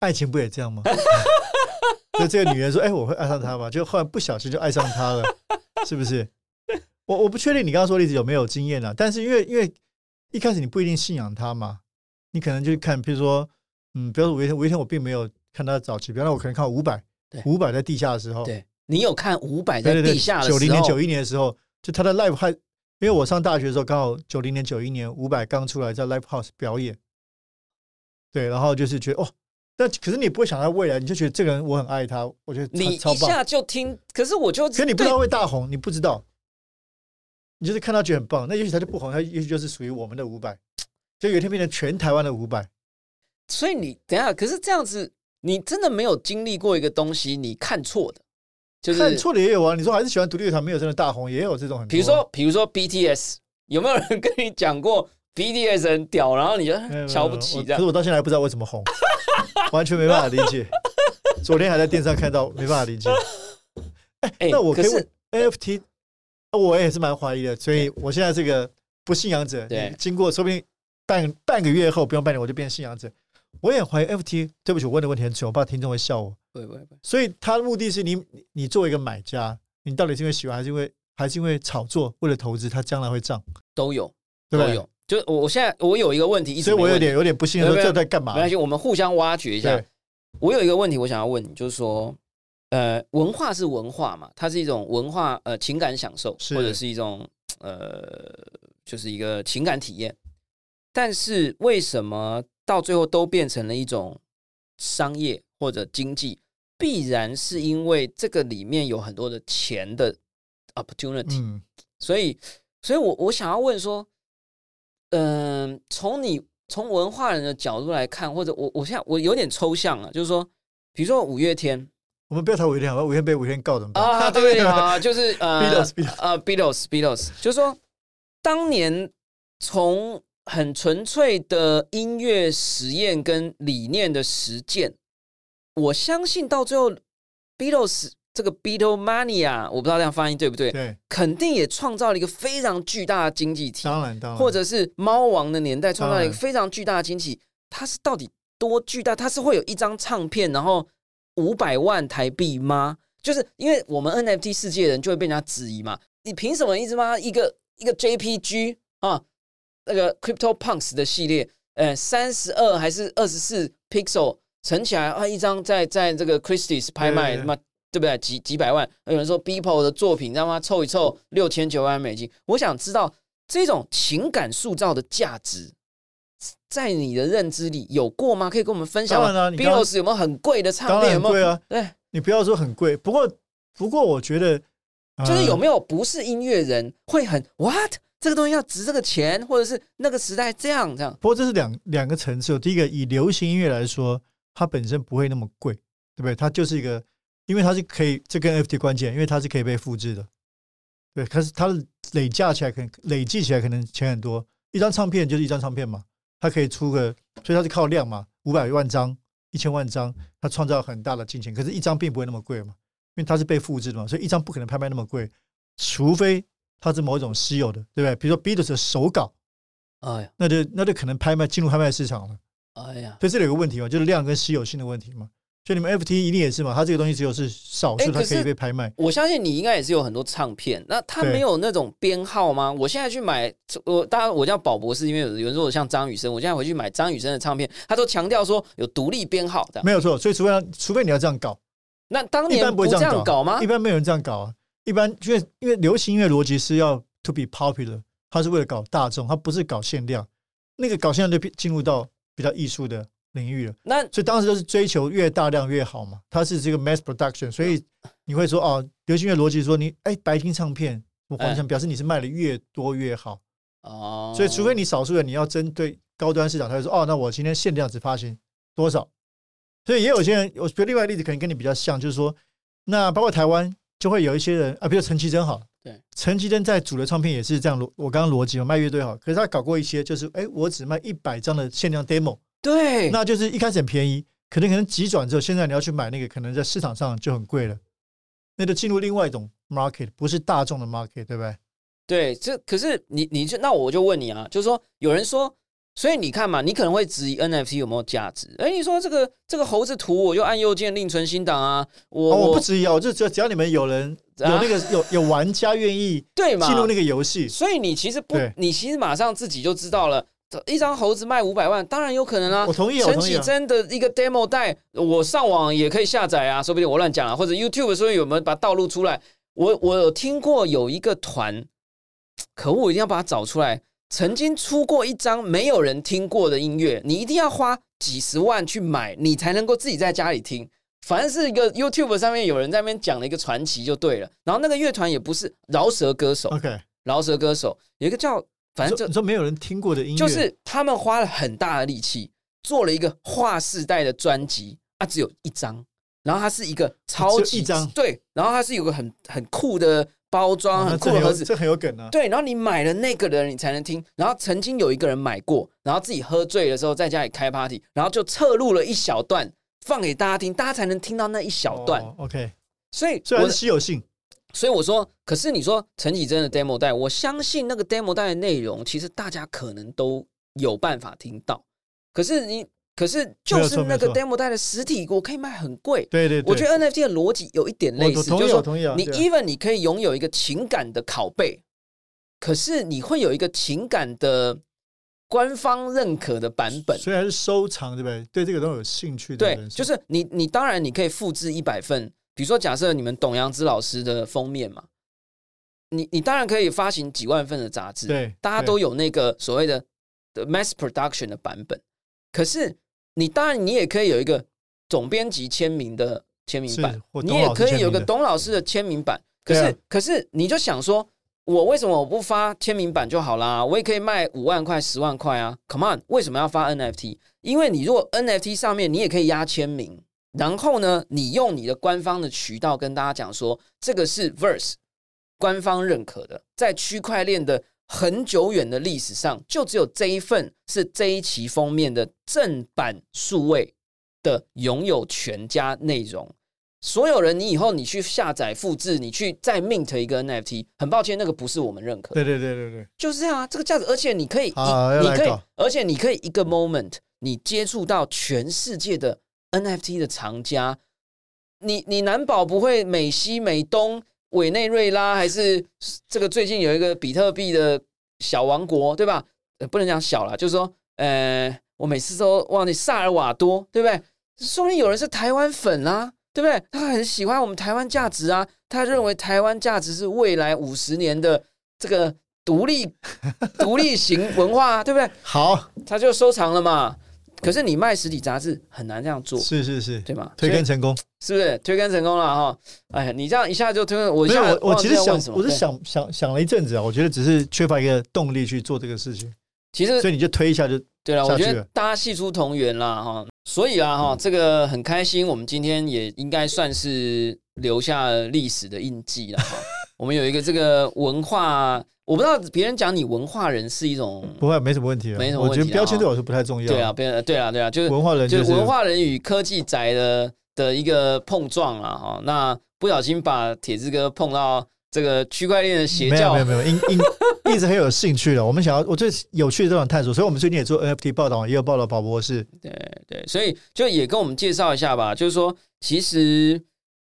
爱情不也这样吗？就这个女人说：“哎，我会爱上他吗？”就后来不小心就爱上他了，是不是？我我不确定你刚刚说的例子有没有经验啊？但是因为因为一开始你不一定信仰他嘛，你可能就看，比如说，嗯，比如说五月天，五月天我并没有。看他早期，比方说我可能看五百，五百在地下的时候，对你有看五百在地下的九零年、九一年的时候，就他的 live 还，因为我上大学的时候刚好九零年、九一年五百刚出来在 live house 表演，对，然后就是觉得哦，但可是你不会想到未来，你就觉得这个人我很爱他，我觉得你一下就听，可是我就，可你不知道会大红，你不知道，你就是看他觉得很棒，那也许他就不红，他也许就是属于我们的五百，就有一天变成全台湾的五百，所以你等下，可是这样子。你真的没有经历过一个东西，你看错的，就是看错的也有啊。你说还是喜欢独立乐团，没有真的大红，也有这种很。比如说，比如说 BTS，有没有人跟你讲过 BTS 很屌，然后你就瞧不起？可是我到现在还不知道为什么红，完全没办法理解。昨天还在电视上看到，没办法理解。哎，那我可以问 NFT，我也是蛮怀疑的，所以我现在这个不信仰者，经过说不定半半个月后，不用半年，我就变信仰者。我也怀疑 FT，对不起，我问的问题很蠢，我怕听众会笑我。不会不会。所以他的目的是你，你作为一个买家，你到底是因为喜欢，还是因为还是因为炒作？为了投资，它将来会涨？都有，都有。就我现在我有一个问题，所以我有点有点不信说这在干嘛？没关系，我们互相挖掘一下。我有一个问题，我想要问你，就是说，呃，文化是文化嘛？它是一种文化，呃，情感享受，或者是一种呃，就是一个情感体验。但是为什么？到最后都变成了一种商业或者经济，必然是因为这个里面有很多的钱的 opportunity，所以，所以我我想要问说，嗯，从你从文化人的角度来看，或者我我现在我有点抽象了，就是说，比如说五月天，我们不要谈五月天，五月天被五月天告怎么办啊？对 啊，就是呃呃，Beatles Beatles，就是说当年从很纯粹的音乐实验跟理念的实践，我相信到最后，Beatles 这这个 Beatlemania，我不知道这样发音对不对？对，肯定也创造了一个非常巨大的经济体。当然，当然，或者是猫王的年代创造了一个非常巨大的经济，它是到底多巨大？它是会有一张唱片，然后五百万台币吗？就是因为我们 NFT 世界的人就会被人家质疑嘛，你凭什么一直妈一个一个 JPG 啊，那个 Crypto Punks 的系列，呃，三十二还是二十四 pixel 乘起来啊，一张在在这个 Christie's 拍卖，他妈对不对？几几百万？有人说 Beeple 的作品，让他凑一凑六千九百万美金。我想知道这种情感塑造的价值，在你的认知里有过吗？可以跟我们分享吗？Beatles 有没有很贵的唱片？有没有啊？对。你不要说很贵，不过不过我觉得，就是有没有不是音乐人会很 what 这个东西要值这个钱，或者是那个时代这样这样。不过这是两两个层次。第一个以流行音乐来说，它本身不会那么贵，对不对？它就是一个，因为它是可以，这跟 FT 关键，因为它是可以被复制的。对，可是它的累加起来可能累计起来可能钱很多。一张唱片就是一张唱片嘛，它可以出个，所以它是靠量嘛，五百万张。一千万张，它创造很大的金钱，可是，一张并不会那么贵嘛，因为它是被复制的嘛，所以一张不可能拍卖那么贵，除非它是某一种稀有的，对不对？比如说 Beatles 的手稿，哎呀，那就那就可能拍卖进入拍卖市场了，哎呀，所以这里有个问题嘛，就是量跟稀有性的问题嘛。所以你们 FT 一定也是嘛？它这个东西只有是少数，它可以被拍卖。我相信你应该也是有很多唱片，那它没有那种编号吗？我现在去买，我当然我叫宝博士，因为有人说我像张雨生，我现在回去买张雨生的唱片，他都强调说有独立编号的，没有错。所以除非除非你要这样搞，那当年一般不会这样搞吗？一般没有人这样搞啊。一般因为因为流行音乐逻辑是要 to be popular，它是为了搞大众，它不是搞限量。那个搞限量就进入到比较艺术的。领域了，那所以当时就是追求越大量越好嘛，它是这个 mass production，所以你会说哦，流行乐逻辑说你哎白金唱片，我方向表示你是卖的越多越好哦，所以除非你少数人你要针对高端市场，他就说哦，那我今天限量只发行多少，所以也有些人，我觉得另外例子可能跟你比较像，就是说那包括台湾就会有一些人啊，比如陈绮贞好，对，陈绮贞在主流唱片也是这样逻，我刚刚逻辑嘛，卖乐队好，可是他搞过一些就是哎，我只卖一百张的限量 demo。对，那就是一开始很便宜，可能可能急转之后，现在你要去买那个，可能在市场上就很贵了，那就进入另外一种 market，不是大众的 market，对不对？对，这可是你，你就那我就问你啊，就是说有人说，所以你看嘛，你可能会质疑 NFT 有没有价值？哎，你说这个这个猴子图，我就按右键另存新档啊，我我不质疑啊，我就只要只要你们有人有那个有有玩家愿意 对嘛进入那个游戏，所以你其实不，你其实马上自己就知道了。一张猴子卖五百万，当然有可能啊！我同意，陈绮贞的一个 demo 带，我上网也可以下载啊，说不定我乱讲啊，或者 YouTube 说有没有把它道路出来？我我有听过有一个团，可恶，我一定要把它找出来。曾经出过一张没有人听过的音乐，你一定要花几十万去买，你才能够自己在家里听。反正是一个 YouTube 上面有人在那边讲了一个传奇就对了。然后那个乐团也不是饶舌歌手，OK，饶舌歌手有一个叫。反正就你说没有人听过的音乐，就是他们花了很大的力气做了一个划时代的专辑啊，只有一张，然后它是一个超级一张对，然后它是有个很很酷的包装，很酷的盒子，这很有梗啊。对，然后你买了那个人，你才能听。然后曾经有一个人买过，然后自己喝醉的时候在家里开 party，然后就侧录了一小段放给大家听，大家才能听到那一小段。OK，所以虽然稀有性。所以我说，可是你说陈绮贞的 demo 带，我相信那个 demo 带的内容，其实大家可能都有办法听到。可是你，可是就是那个 demo 带的实体，我可以卖很贵。对对，我觉得 NFT 的逻辑有一点类似，就是说，你 even 你可以拥有一个情感的拷贝，可是你会有一个情感的官方认可的版本，虽然是收藏，对不对？对这个都有兴趣的对，就是你，你当然你可以复制一百份。比如说，假设你们董阳之老师的封面嘛，你你当然可以发行几万份的杂志，对，大家都有那个所谓的 mass production 的版本。可是你当然你也可以有一个总编辑签名的签名版，你也可以有个董老师的签名版。可是可是你就想说，我为什么我不发签名版就好啦？我也可以卖五万块、十万块啊！Come on，为什么要发 NFT？因为你如果 NFT 上面你也可以压签名。然后呢，你用你的官方的渠道跟大家讲说，这个是 Verse 官方认可的，在区块链的很久远的历史上，就只有这一份是这一期封面的正版数位的拥有权加内容。所有人，你以后你去下载、复制，你去再 mint 一个 NFT，很抱歉，那个不是我们认可。对对对对对，就是这样啊，这个价值，而且你可以，你可以，而且你可以一个 moment，你接触到全世界的 NFT 的藏家，你你难保不会美西、美东、委内瑞拉，还是这个最近有一个比特币的小王国，对吧？呃，不能讲小了，就是说，呃，我每次都忘记萨尔瓦多，对不对？说明有人是台湾粉啊。对不对？他很喜欢我们台湾价值啊，他认为台湾价值是未来五十年的这个独立独立型文化，啊对不对？好，他就收藏了嘛。可是你卖实体杂志很难这样做，是是是，对吗？推更成功，是不是推更成功了哈？哎呀，你这样一下就推，我没有我我其实想，我是想想想了一阵子啊，我觉得只是缺乏一个动力去做这个事情。其实，所以你就推一下就对了。我觉得大家系出同源啦哈。所以啊，哈，这个很开心，我们今天也应该算是留下历史的印记了哈。我们有一个这个文化，我不知道别人讲你文化人是一种不会没什么问题，没什么问题。我觉得标签对我是不太重要。对啊，别对啊，对啊，就是文化人，就是文化人与科技宅的的一个碰撞了哈。那不小心把铁子哥碰到。这个区块链的邪教，没有没有没有，因因 一直很有兴趣的。我们想要我最有趣的这种探索，所以我们最近也做 NFT 报道，也有报道宝博士。对对，所以就也跟我们介绍一下吧。就是说，其实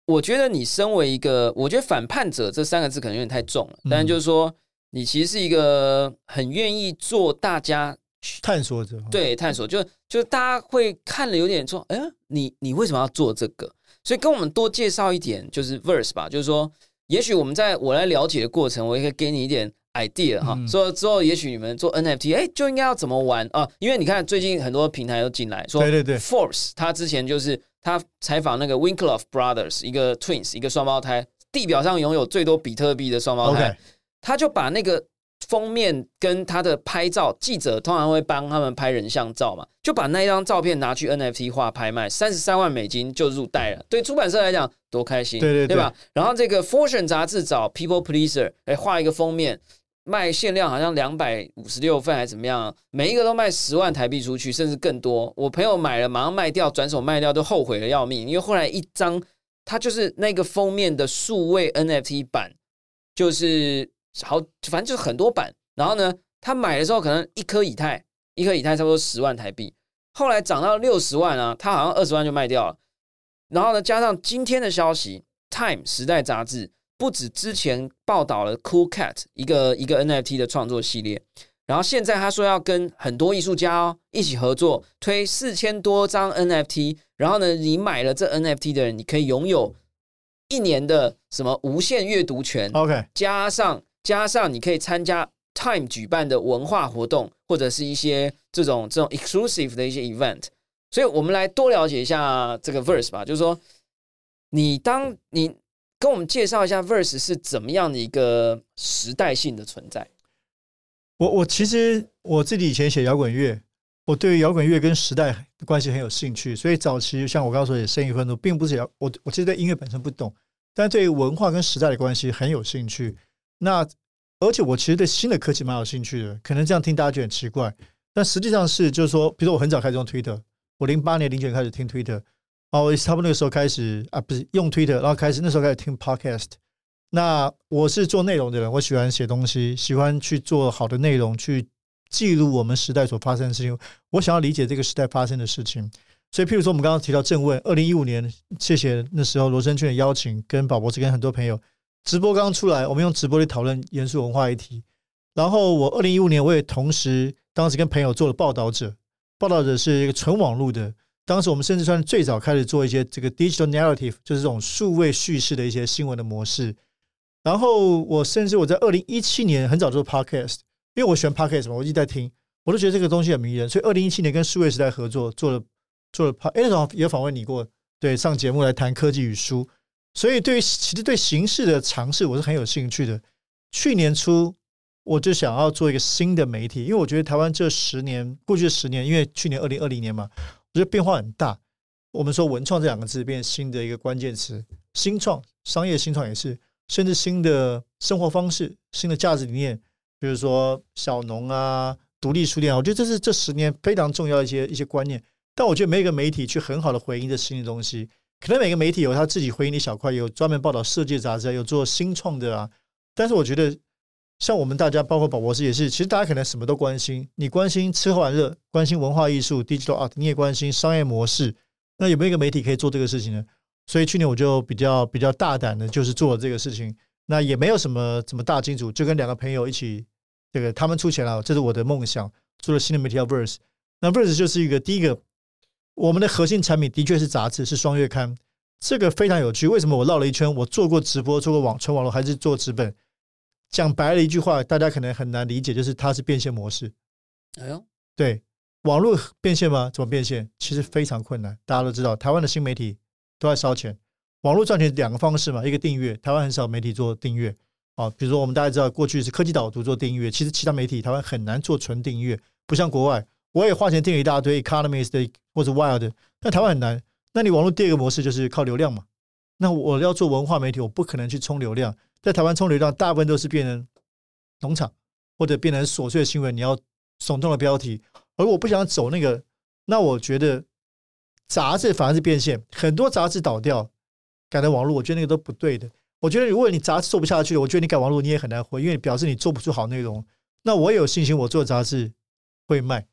我觉得你身为一个，我觉得反叛者这三个字可能有点太重了。但就是说，你其实是一个很愿意做大家探索者，对探索，就就大家会看了有点说，哎，你你为什么要做这个？所以跟我们多介绍一点，就是 verse 吧，就是说。也许我们在我来了解的过程，我也可以给你一点 idea 哈。说之后，也许你们做 NFT，哎，就应该要怎么玩啊？因为你看最近很多平台都进来，说对对对，Force 他之前就是他采访那个 Winklevoss Brothers，一个 twins，一个双胞胎，地表上拥有最多比特币的双胞胎，他就把那个。封面跟他的拍照，记者通常会帮他们拍人像照嘛，就把那一张照片拿去 NFT 化拍卖，三十三万美金就入袋了。对出版社来讲，多开心，对对对吧？然后这个 Fortune 杂志找 People Pleaser 来画一个封面，卖限量好像两百五十六份还是怎么样，每一个都卖十万台币出去，甚至更多。我朋友买了，马上卖掉，转手卖掉，都后悔的要命，因为后来一张，它就是那个封面的数位 NFT 版，就是。好，反正就是很多版。然后呢，他买的时候可能一颗以太，一颗以太差不多十万台币。后来涨到六十万啊，他好像二十万就卖掉了。然后呢，加上今天的消息，《Time》时代杂志不止之前报道了 Cool Cat 一个一个 NFT 的创作系列，然后现在他说要跟很多艺术家哦一起合作，推四千多张 NFT。然后呢，你买了这 NFT 的人，你可以拥有一年的什么无限阅读权。OK，加上。加上你可以参加 Time 举办的文化活动，或者是一些这种这种 exclusive 的一些 event，所以我们来多了解一下这个 Verse 吧。就是说，你当你跟我们介绍一下 Verse 是怎么样的一个时代性的存在。我我其实我自己以前写摇滚乐，我对于摇滚乐跟时代关系很有兴趣，所以早期像我刚刚说也生意愤怒，并不是摇我我其实对音乐本身不懂，但对于文化跟时代的关系很有兴趣。那而且我其实对新的科技蛮有兴趣的，可能这样听大家觉得很奇怪，但实际上是就是说，比如说我很早开始用 Twitter，我零八年零九年开始听 Twitter，哦，我差不多那个时候开始啊，不是用 Twitter，然后开始那时候开始听 Podcast。那我是做内容的人，我喜欢写东西，喜欢去做好的内容，去记录我们时代所发生的事情。我想要理解这个时代发生的事情，所以譬如说我们刚刚提到正问，二零一五年，谢谢那时候罗生俊的邀请，跟宝博士跟很多朋友。直播刚出来，我们用直播去讨论严肃文化议题。然后我二零一五年我也同时当时跟朋友做了报道者，报道者是一个纯网络的。当时我们甚至算最早开始做一些这个 digital narrative，就是这种数位叙事的一些新闻的模式。然后我甚至我在二零一七年很早做 podcast，因为我喜欢 podcast 嘛，我一直在听，我都觉得这个东西很迷人。所以二零一七年跟数位时代合作做了做了 p 哎，那时候也访问你过，对，上节目来谈科技与书。所以，对于其实对形式的尝试，我是很有兴趣的。去年初，我就想要做一个新的媒体，因为我觉得台湾这十年，过去十年，因为去年二零二零年嘛，我觉得变化很大。我们说“文创”这两个字变新的一个关键词，新创、商业新创也是，甚至新的生活方式、新的价值理念，比如说小农啊、独立书店，我觉得这是这十年非常重要一些一些观念。但我觉得没有一个媒体去很好的回应这新的东西。可能每个媒体有他自己回应的小块，有专门报道设计杂志，有做新创的啊。但是我觉得，像我们大家，包括宝博士也是，其实大家可能什么都关心。你关心吃喝玩乐，关心文化艺术，digital art，你也关心商业模式。那有没有一个媒体可以做这个事情呢？所以去年我就比较比较大胆的，就是做了这个事情。那也没有什么什么大金主，就跟两个朋友一起，这个他们出钱了，这是我的梦想，做了新的媒体叫 Verse。那 Verse 就是一个第一个。我们的核心产品的确是杂志，是双月刊，这个非常有趣。为什么我绕了一圈？我做过直播，做过网纯网络，还是做纸本？讲白了一句话，大家可能很难理解，就是它是变现模式。哎呦，对，网络变现吗？怎么变现？其实非常困难。大家都知道，台湾的新媒体都在烧钱。网络赚钱两个方式嘛，一个订阅，台湾很少媒体做订阅啊。比如说，我们大家知道，过去是科技导读做订阅，其实其他媒体台湾很难做纯订阅，不像国外。我也花钱订了一大堆 Economist 或者 Wild，但台湾很难。那你网络第二个模式就是靠流量嘛？那我要做文化媒体，我不可能去冲流量。在台湾冲流量，大部分都是变成农场或者变成琐碎的新闻，你要耸动的标题。而我不想走那个，那我觉得杂志反而是变现，很多杂志倒掉改成网络，我觉得那个都不对的。我觉得如果你杂志做不下去了，我觉得你改网络你也很难活，因为表示你做不出好内容。那我有信心，我做杂志会卖。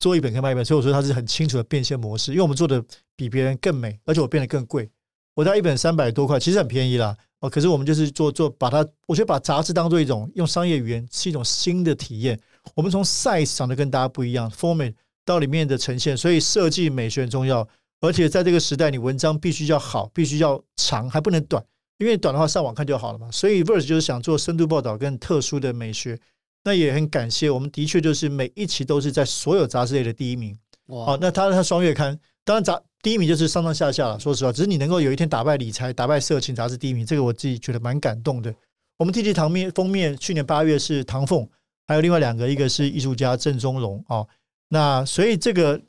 做一本跟卖一本，所以我说它是很清楚的变现模式。因为我们做的比别人更美，而且我变得更贵。我在一本三百多块，其实很便宜啦。哦，可是我们就是做做把它，我觉得把杂志当做一种用商业语言是一种新的体验。我们从 size 长得跟大家不一样，format 到里面的呈现，所以设计美学很重要。而且在这个时代，你文章必须要好，必须要长，还不能短，因为短的话上网看就好了嘛。所以 Verse 就是想做深度报道跟特殊的美学。那也很感谢，我们的确就是每一期都是在所有杂志类的第一名。哇！那他他双月刊，当然杂第一名就是上上下下了。说实话，只是你能够有一天打败理财、打败色情杂志第一名，这个我自己觉得蛮感动的。我们 T T 唐面封面去年八月是唐凤，还有另外两个，一个是艺术家郑中荣哦。那所以这个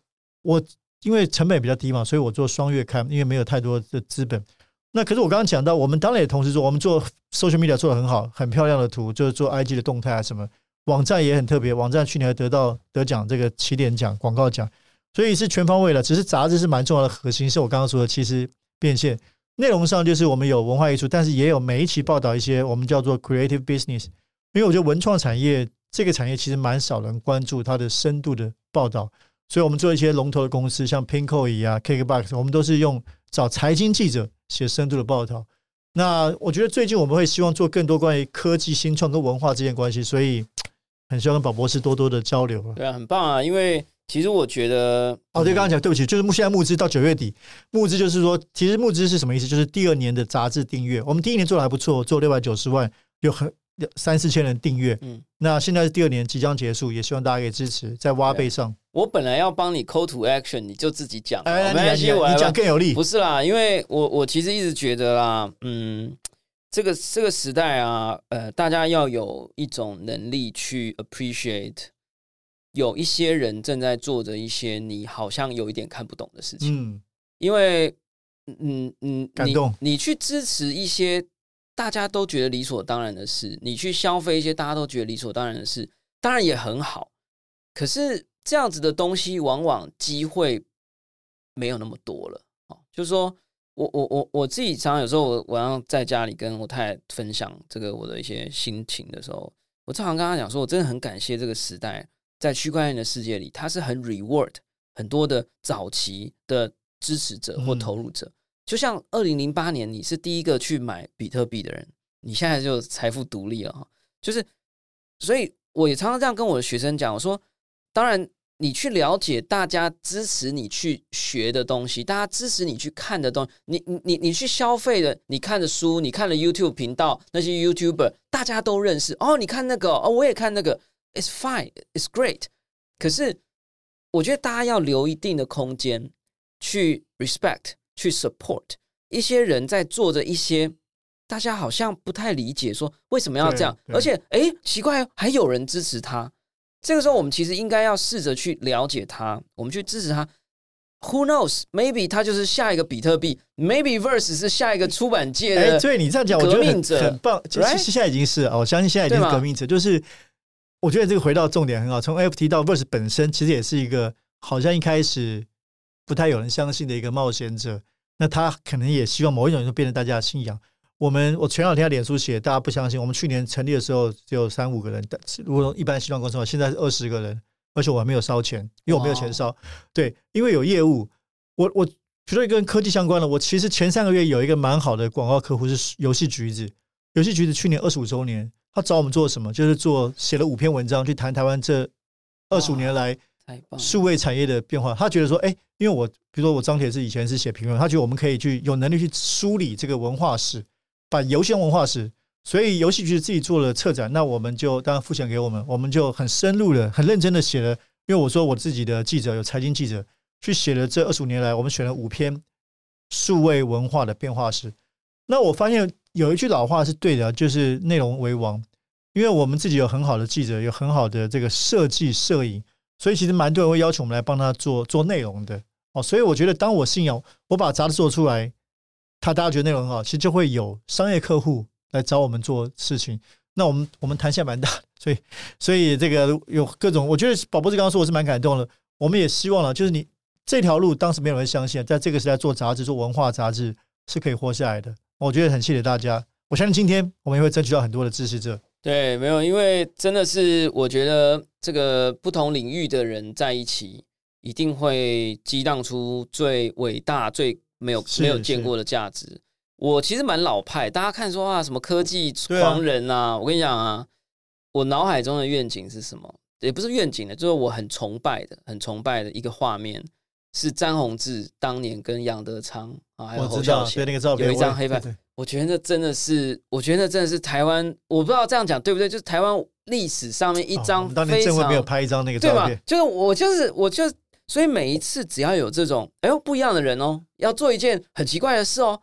我因为成本比较低嘛，所以我做双月刊，因为没有太多的资本。那可是我刚刚讲到，我们当然也同时做，我们做 social media 做的很好，很漂亮的图，就是做 IG 的动态啊什么。网站也很特别，网站去年还得到得奖，这个起点奖、广告奖，所以是全方位的。只是杂志是蛮重要的核心，是我刚刚说的，其实变现内容上就是我们有文化艺术，但是也有每一期报道一些我们叫做 creative business，因为我觉得文创产业这个产业其实蛮少人关注它的深度的报道，所以我们做一些龙头的公司，像 Pinko 啊、Kickbox，我们都是用找财经记者写深度的报道。那我觉得最近我们会希望做更多关于科技新创跟文化之间关系，所以。很希望跟宝博士多多的交流对啊，很棒啊！因为其实我觉得，哦，对，刚刚讲对不起，就是目现在募资到九月底，募资就是说，其实募资是什么意思？就是第二年的杂志订阅，我们第一年做的还不错，做六百九十万，有很三四千人订阅。嗯，那现在是第二年即将结束，也希望大家可以支持，在挖背上。我本来要帮你 call to action，你就自己讲，没关系，我讲更有力。不是啦，因为我我其实一直觉得啦，嗯。这个这个时代啊，呃，大家要有一种能力去 appreciate，有一些人正在做着一些你好像有一点看不懂的事情。嗯，因为，嗯嗯，感动你去支持一些大家都觉得理所当然的事，你去消费一些大家都觉得理所当然的事，当然也很好。可是这样子的东西，往往机会没有那么多了。哦，就是说。我我我我自己常常有时候我我要在家里跟我太太分享这个我的一些心情的时候，我常常跟她讲说，我真的很感谢这个时代，在区块链的世界里，它是很 reward 很多的早期的支持者或投入者。就像二零零八年，你是第一个去买比特币的人，你现在就财富独立了哈。就是，所以我也常常这样跟我的学生讲，我说，当然。你去了解大家支持你去学的东西，大家支持你去看的东西，你你你你去消费的，你看的书，你看了 YouTube 频道，那些 YouTuber 大家都认识哦。你看那个哦，我也看那个，It's fine, It's great。可是我觉得大家要留一定的空间去 respect、去 support 一些人在做着一些大家好像不太理解，说为什么要这样，而且哎，奇怪，还有人支持他。这个时候，我们其实应该要试着去了解它，我们去支持它。Who knows? Maybe 它就是下一个比特币。Maybe Verse 是下一个出版界的。哎，对你这样讲，我觉得很很棒。其实现在已经是啊，我相信现在已经是革命者。就是我觉得这个回到重点很好。从 FT 到 Verse 本身，其实也是一个好像一开始不太有人相信的一个冒险者。那他可能也希望某一种就变成大家的信仰。我们我前两天在脸书写，大家不相信，我们去年成立的时候只有三五个人，但如果一般西装公司的话，现在是二十个人，而且我还没有烧钱，因为我没有钱烧。对，因为有业务，我我比如说跟科技相关的，我其实前三个月有一个蛮好的广告客户是游戏橘子，游戏橘子去年二十五周年，他找我们做什么？就是做写了五篇文章去谈台湾这二十五年来数位产业的变化。他觉得说，哎，因为我比如说我张铁是以前是写评论，他觉得我们可以去有能力去梳理这个文化史。把游戏文化史，所以游戏局自己做了策展，那我们就当然付钱给我们，我们就很深入的、很认真的写了。因为我说我自己的记者有财经记者去写了这二十五年来，我们选了五篇数位文化的变化史。那我发现有一句老话是对的，就是内容为王。因为我们自己有很好的记者，有很好的这个设计摄影，所以其实蛮多人会邀请我们来帮他做做内容的。哦，所以我觉得当我信仰我把杂志做出来。他大家觉得内容很好，其实就会有商业客户来找我们做事情。那我们我们弹性蛮大，所以所以这个有各种，我觉得宝博士刚刚说我是蛮感动的。我们也希望了，就是你这条路当时没有人相信，在这个时代做杂志、做文化杂志是可以活下来的。我觉得很谢谢大家，我相信今天我们也会争取到很多的支持者。对，没有，因为真的是我觉得这个不同领域的人在一起，一定会激荡出最伟大、最。没有没有见过的价值。我其实蛮老派，大家看说啊，什么科技狂人啊，我跟你讲啊，我脑海中的愿景是什么？也不是愿景的，就是我很崇拜的、很崇拜的一个画面，是詹宏志当年跟杨德昌啊，还有侯孝贤那个照片，有一张黑白。我觉得真的是，我觉得真的是台湾，我不知道这样讲对不对？就是台湾历史上面一张，当年政有拍一张那个照片，就是我就是我就。所以每一次只要有这种哎呦不一样的人哦，要做一件很奇怪的事哦，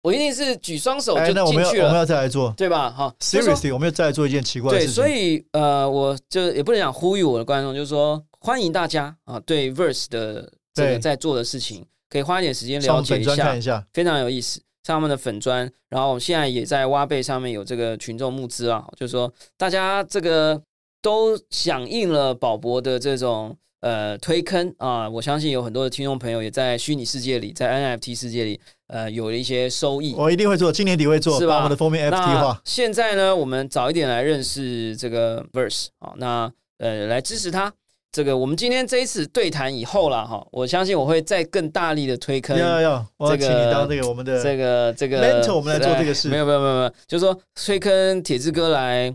我一定是举双手就进去了。我们要再来做，对吧？哈，Seriously，我们要再来做一件奇怪的事情。对，所以呃，我就也不能讲呼吁我的观众，就是说欢迎大家啊，对 Verse 的这个在做的事情，可以花一点时间了解一下，非常有意思。像他们的粉砖，然后现在也在挖贝上面有这个群众募资啊，就是说大家这个都响应了宝博的这种。呃，推坑啊！我相信有很多的听众朋友也在虚拟世界里，在 NFT 世界里，呃，有了一些收益。我一定会做，今年底会做，是吧？我们的封面 NFT 化。现在呢，我们早一点来认识这个 Verse 啊，那呃，来支持他。这个我们今天这一次对谈以后了哈，我相信我会再更大力的推坑。要要，我要请你当这个我们的这个这个 mentor，我们来做这个事。没有没有没有没有，就是说推坑铁志哥来。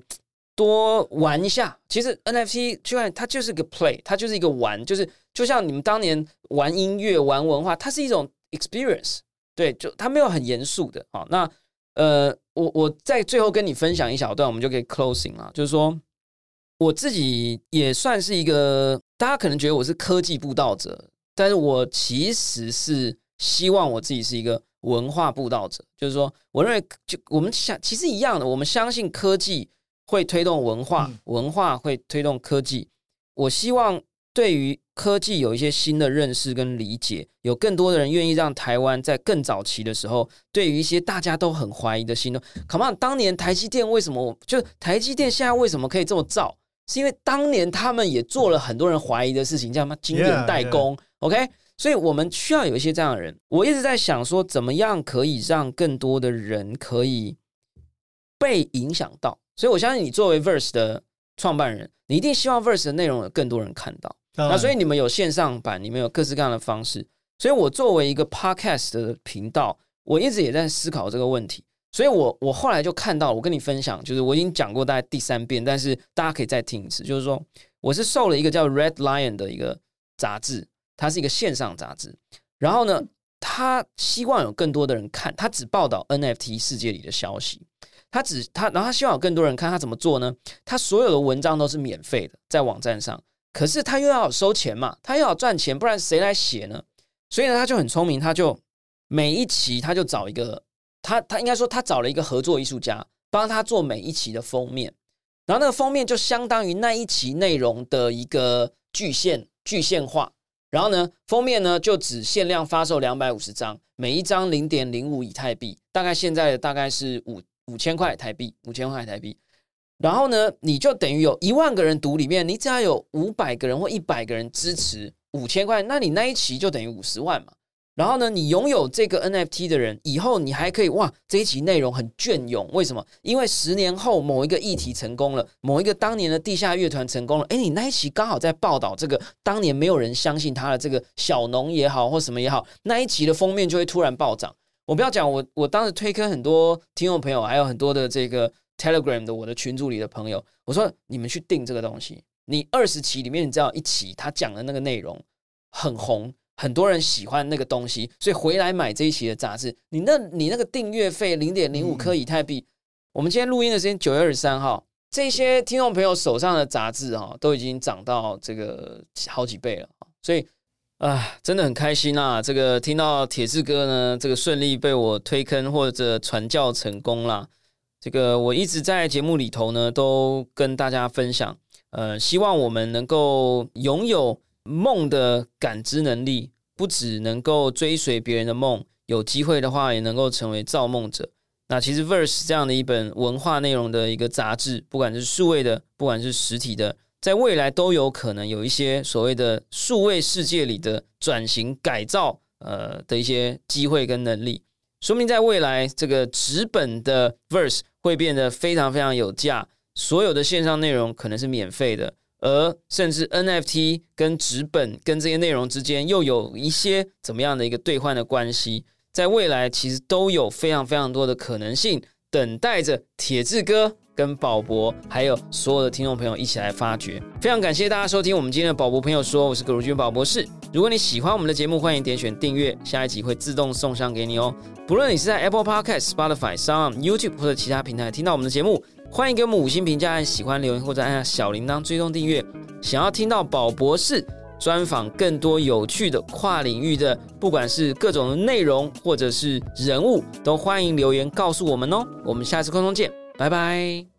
多玩一下，其实 NFT 就看它就是个 play，它就是一个玩，就是就像你们当年玩音乐、玩文化，它是一种 experience，对，就它没有很严肃的啊。那呃，我我在最后跟你分享一小段，我们就可以 closing 了。就是说，我自己也算是一个，大家可能觉得我是科技布道者，但是我其实是希望我自己是一个文化布道者。就是说，我认为就我们相其实一样的，我们相信科技。会推动文化，文化会推动科技。我希望对于科技有一些新的认识跟理解，有更多的人愿意让台湾在更早期的时候，对于一些大家都很怀疑的新东，Come on，当年台积电为什么就台积电现在为什么可以这么造？是因为当年他们也做了很多人怀疑的事情，叫什么晶圆代工？OK，所以我们需要有一些这样的人。我一直在想说，怎么样可以让更多的人可以被影响到。所以，我相信你作为 Verse 的创办人，你一定希望 Verse 的内容有更多人看到。那所以你们有线上版，你们有各式各样的方式。所以我作为一个 Podcast 的频道，我一直也在思考这个问题。所以我我后来就看到，我跟你分享，就是我已经讲过大概第三遍，但是大家可以再听一次。就是说，我是受了一个叫 Red Lion 的一个杂志，它是一个线上杂志。然后呢，他希望有更多的人看，他只报道 NFT 世界里的消息。他只他，然后他希望有更多人看他怎么做呢？他所有的文章都是免费的，在网站上。可是他又要收钱嘛，他又要赚钱，不然谁来写呢？所以呢，他就很聪明，他就每一期他就找一个他他应该说他找了一个合作艺术家帮他做每一期的封面，然后那个封面就相当于那一期内容的一个具现具现化。然后呢，封面呢就只限量发售两百五十张，每一张零点零五以太币，大概现在的大概是五。五千块台币，五千块台币，然后呢，你就等于有一万个人读里面，你只要有五百个人或一百个人支持五千块，那你那一期就等于五十万嘛。然后呢，你拥有这个 NFT 的人，以后你还可以哇，这一期内容很隽永。为什么？因为十年后某一个议题成功了，某一个当年的地下乐团成功了，哎，你那一期刚好在报道这个当年没有人相信他的这个小农也好或什么也好，那一期的封面就会突然暴涨。我不要讲，我我当时推坑很多听众朋友，还有很多的这个 Telegram 的我的群组里的朋友，我说你们去订这个东西，你二十期里面你知道一期他讲的那个内容很红。很多人喜欢那个东西，所以回来买这一期的杂志。你那，你那个订阅费零点零五颗以太币。我们今天录音的时间九月二十三号，这些听众朋友手上的杂志哈，都已经涨到这个好几倍了所以啊，真的很开心啊！这个听到铁志哥呢，这个顺利被我推坑或者传教成功了。这个我一直在节目里头呢，都跟大家分享，呃，希望我们能够拥有。梦的感知能力不只能够追随别人的梦，有机会的话也能够成为造梦者。那其实 Verse 这样的一本文化内容的一个杂志，不管是数位的，不管是实体的，在未来都有可能有一些所谓的数位世界里的转型改造，呃的一些机会跟能力。说明在未来，这个纸本的 Verse 会变得非常非常有价，所有的线上内容可能是免费的。而甚至 NFT 跟纸本跟这些内容之间又有一些怎么样的一个兑换的关系，在未来其实都有非常非常多的可能性等待着铁志哥跟宝博还有所有的听众朋友一起来发掘。非常感谢大家收听我们今天的宝博朋友说，我是葛如君宝博士。如果你喜欢我们的节目，欢迎点选订阅，下一集会自动送上给你哦。不论你是在 Apple Podcast、Spotify、Sound、YouTube 或者其他平台听到我们的节目。欢迎给我们五星评价，按喜欢留言或者按下小铃铛追踪订阅。想要听到宝博士专访更多有趣的跨领域的，不管是各种内容或者是人物，都欢迎留言告诉我们哦。我们下次空中见，拜拜。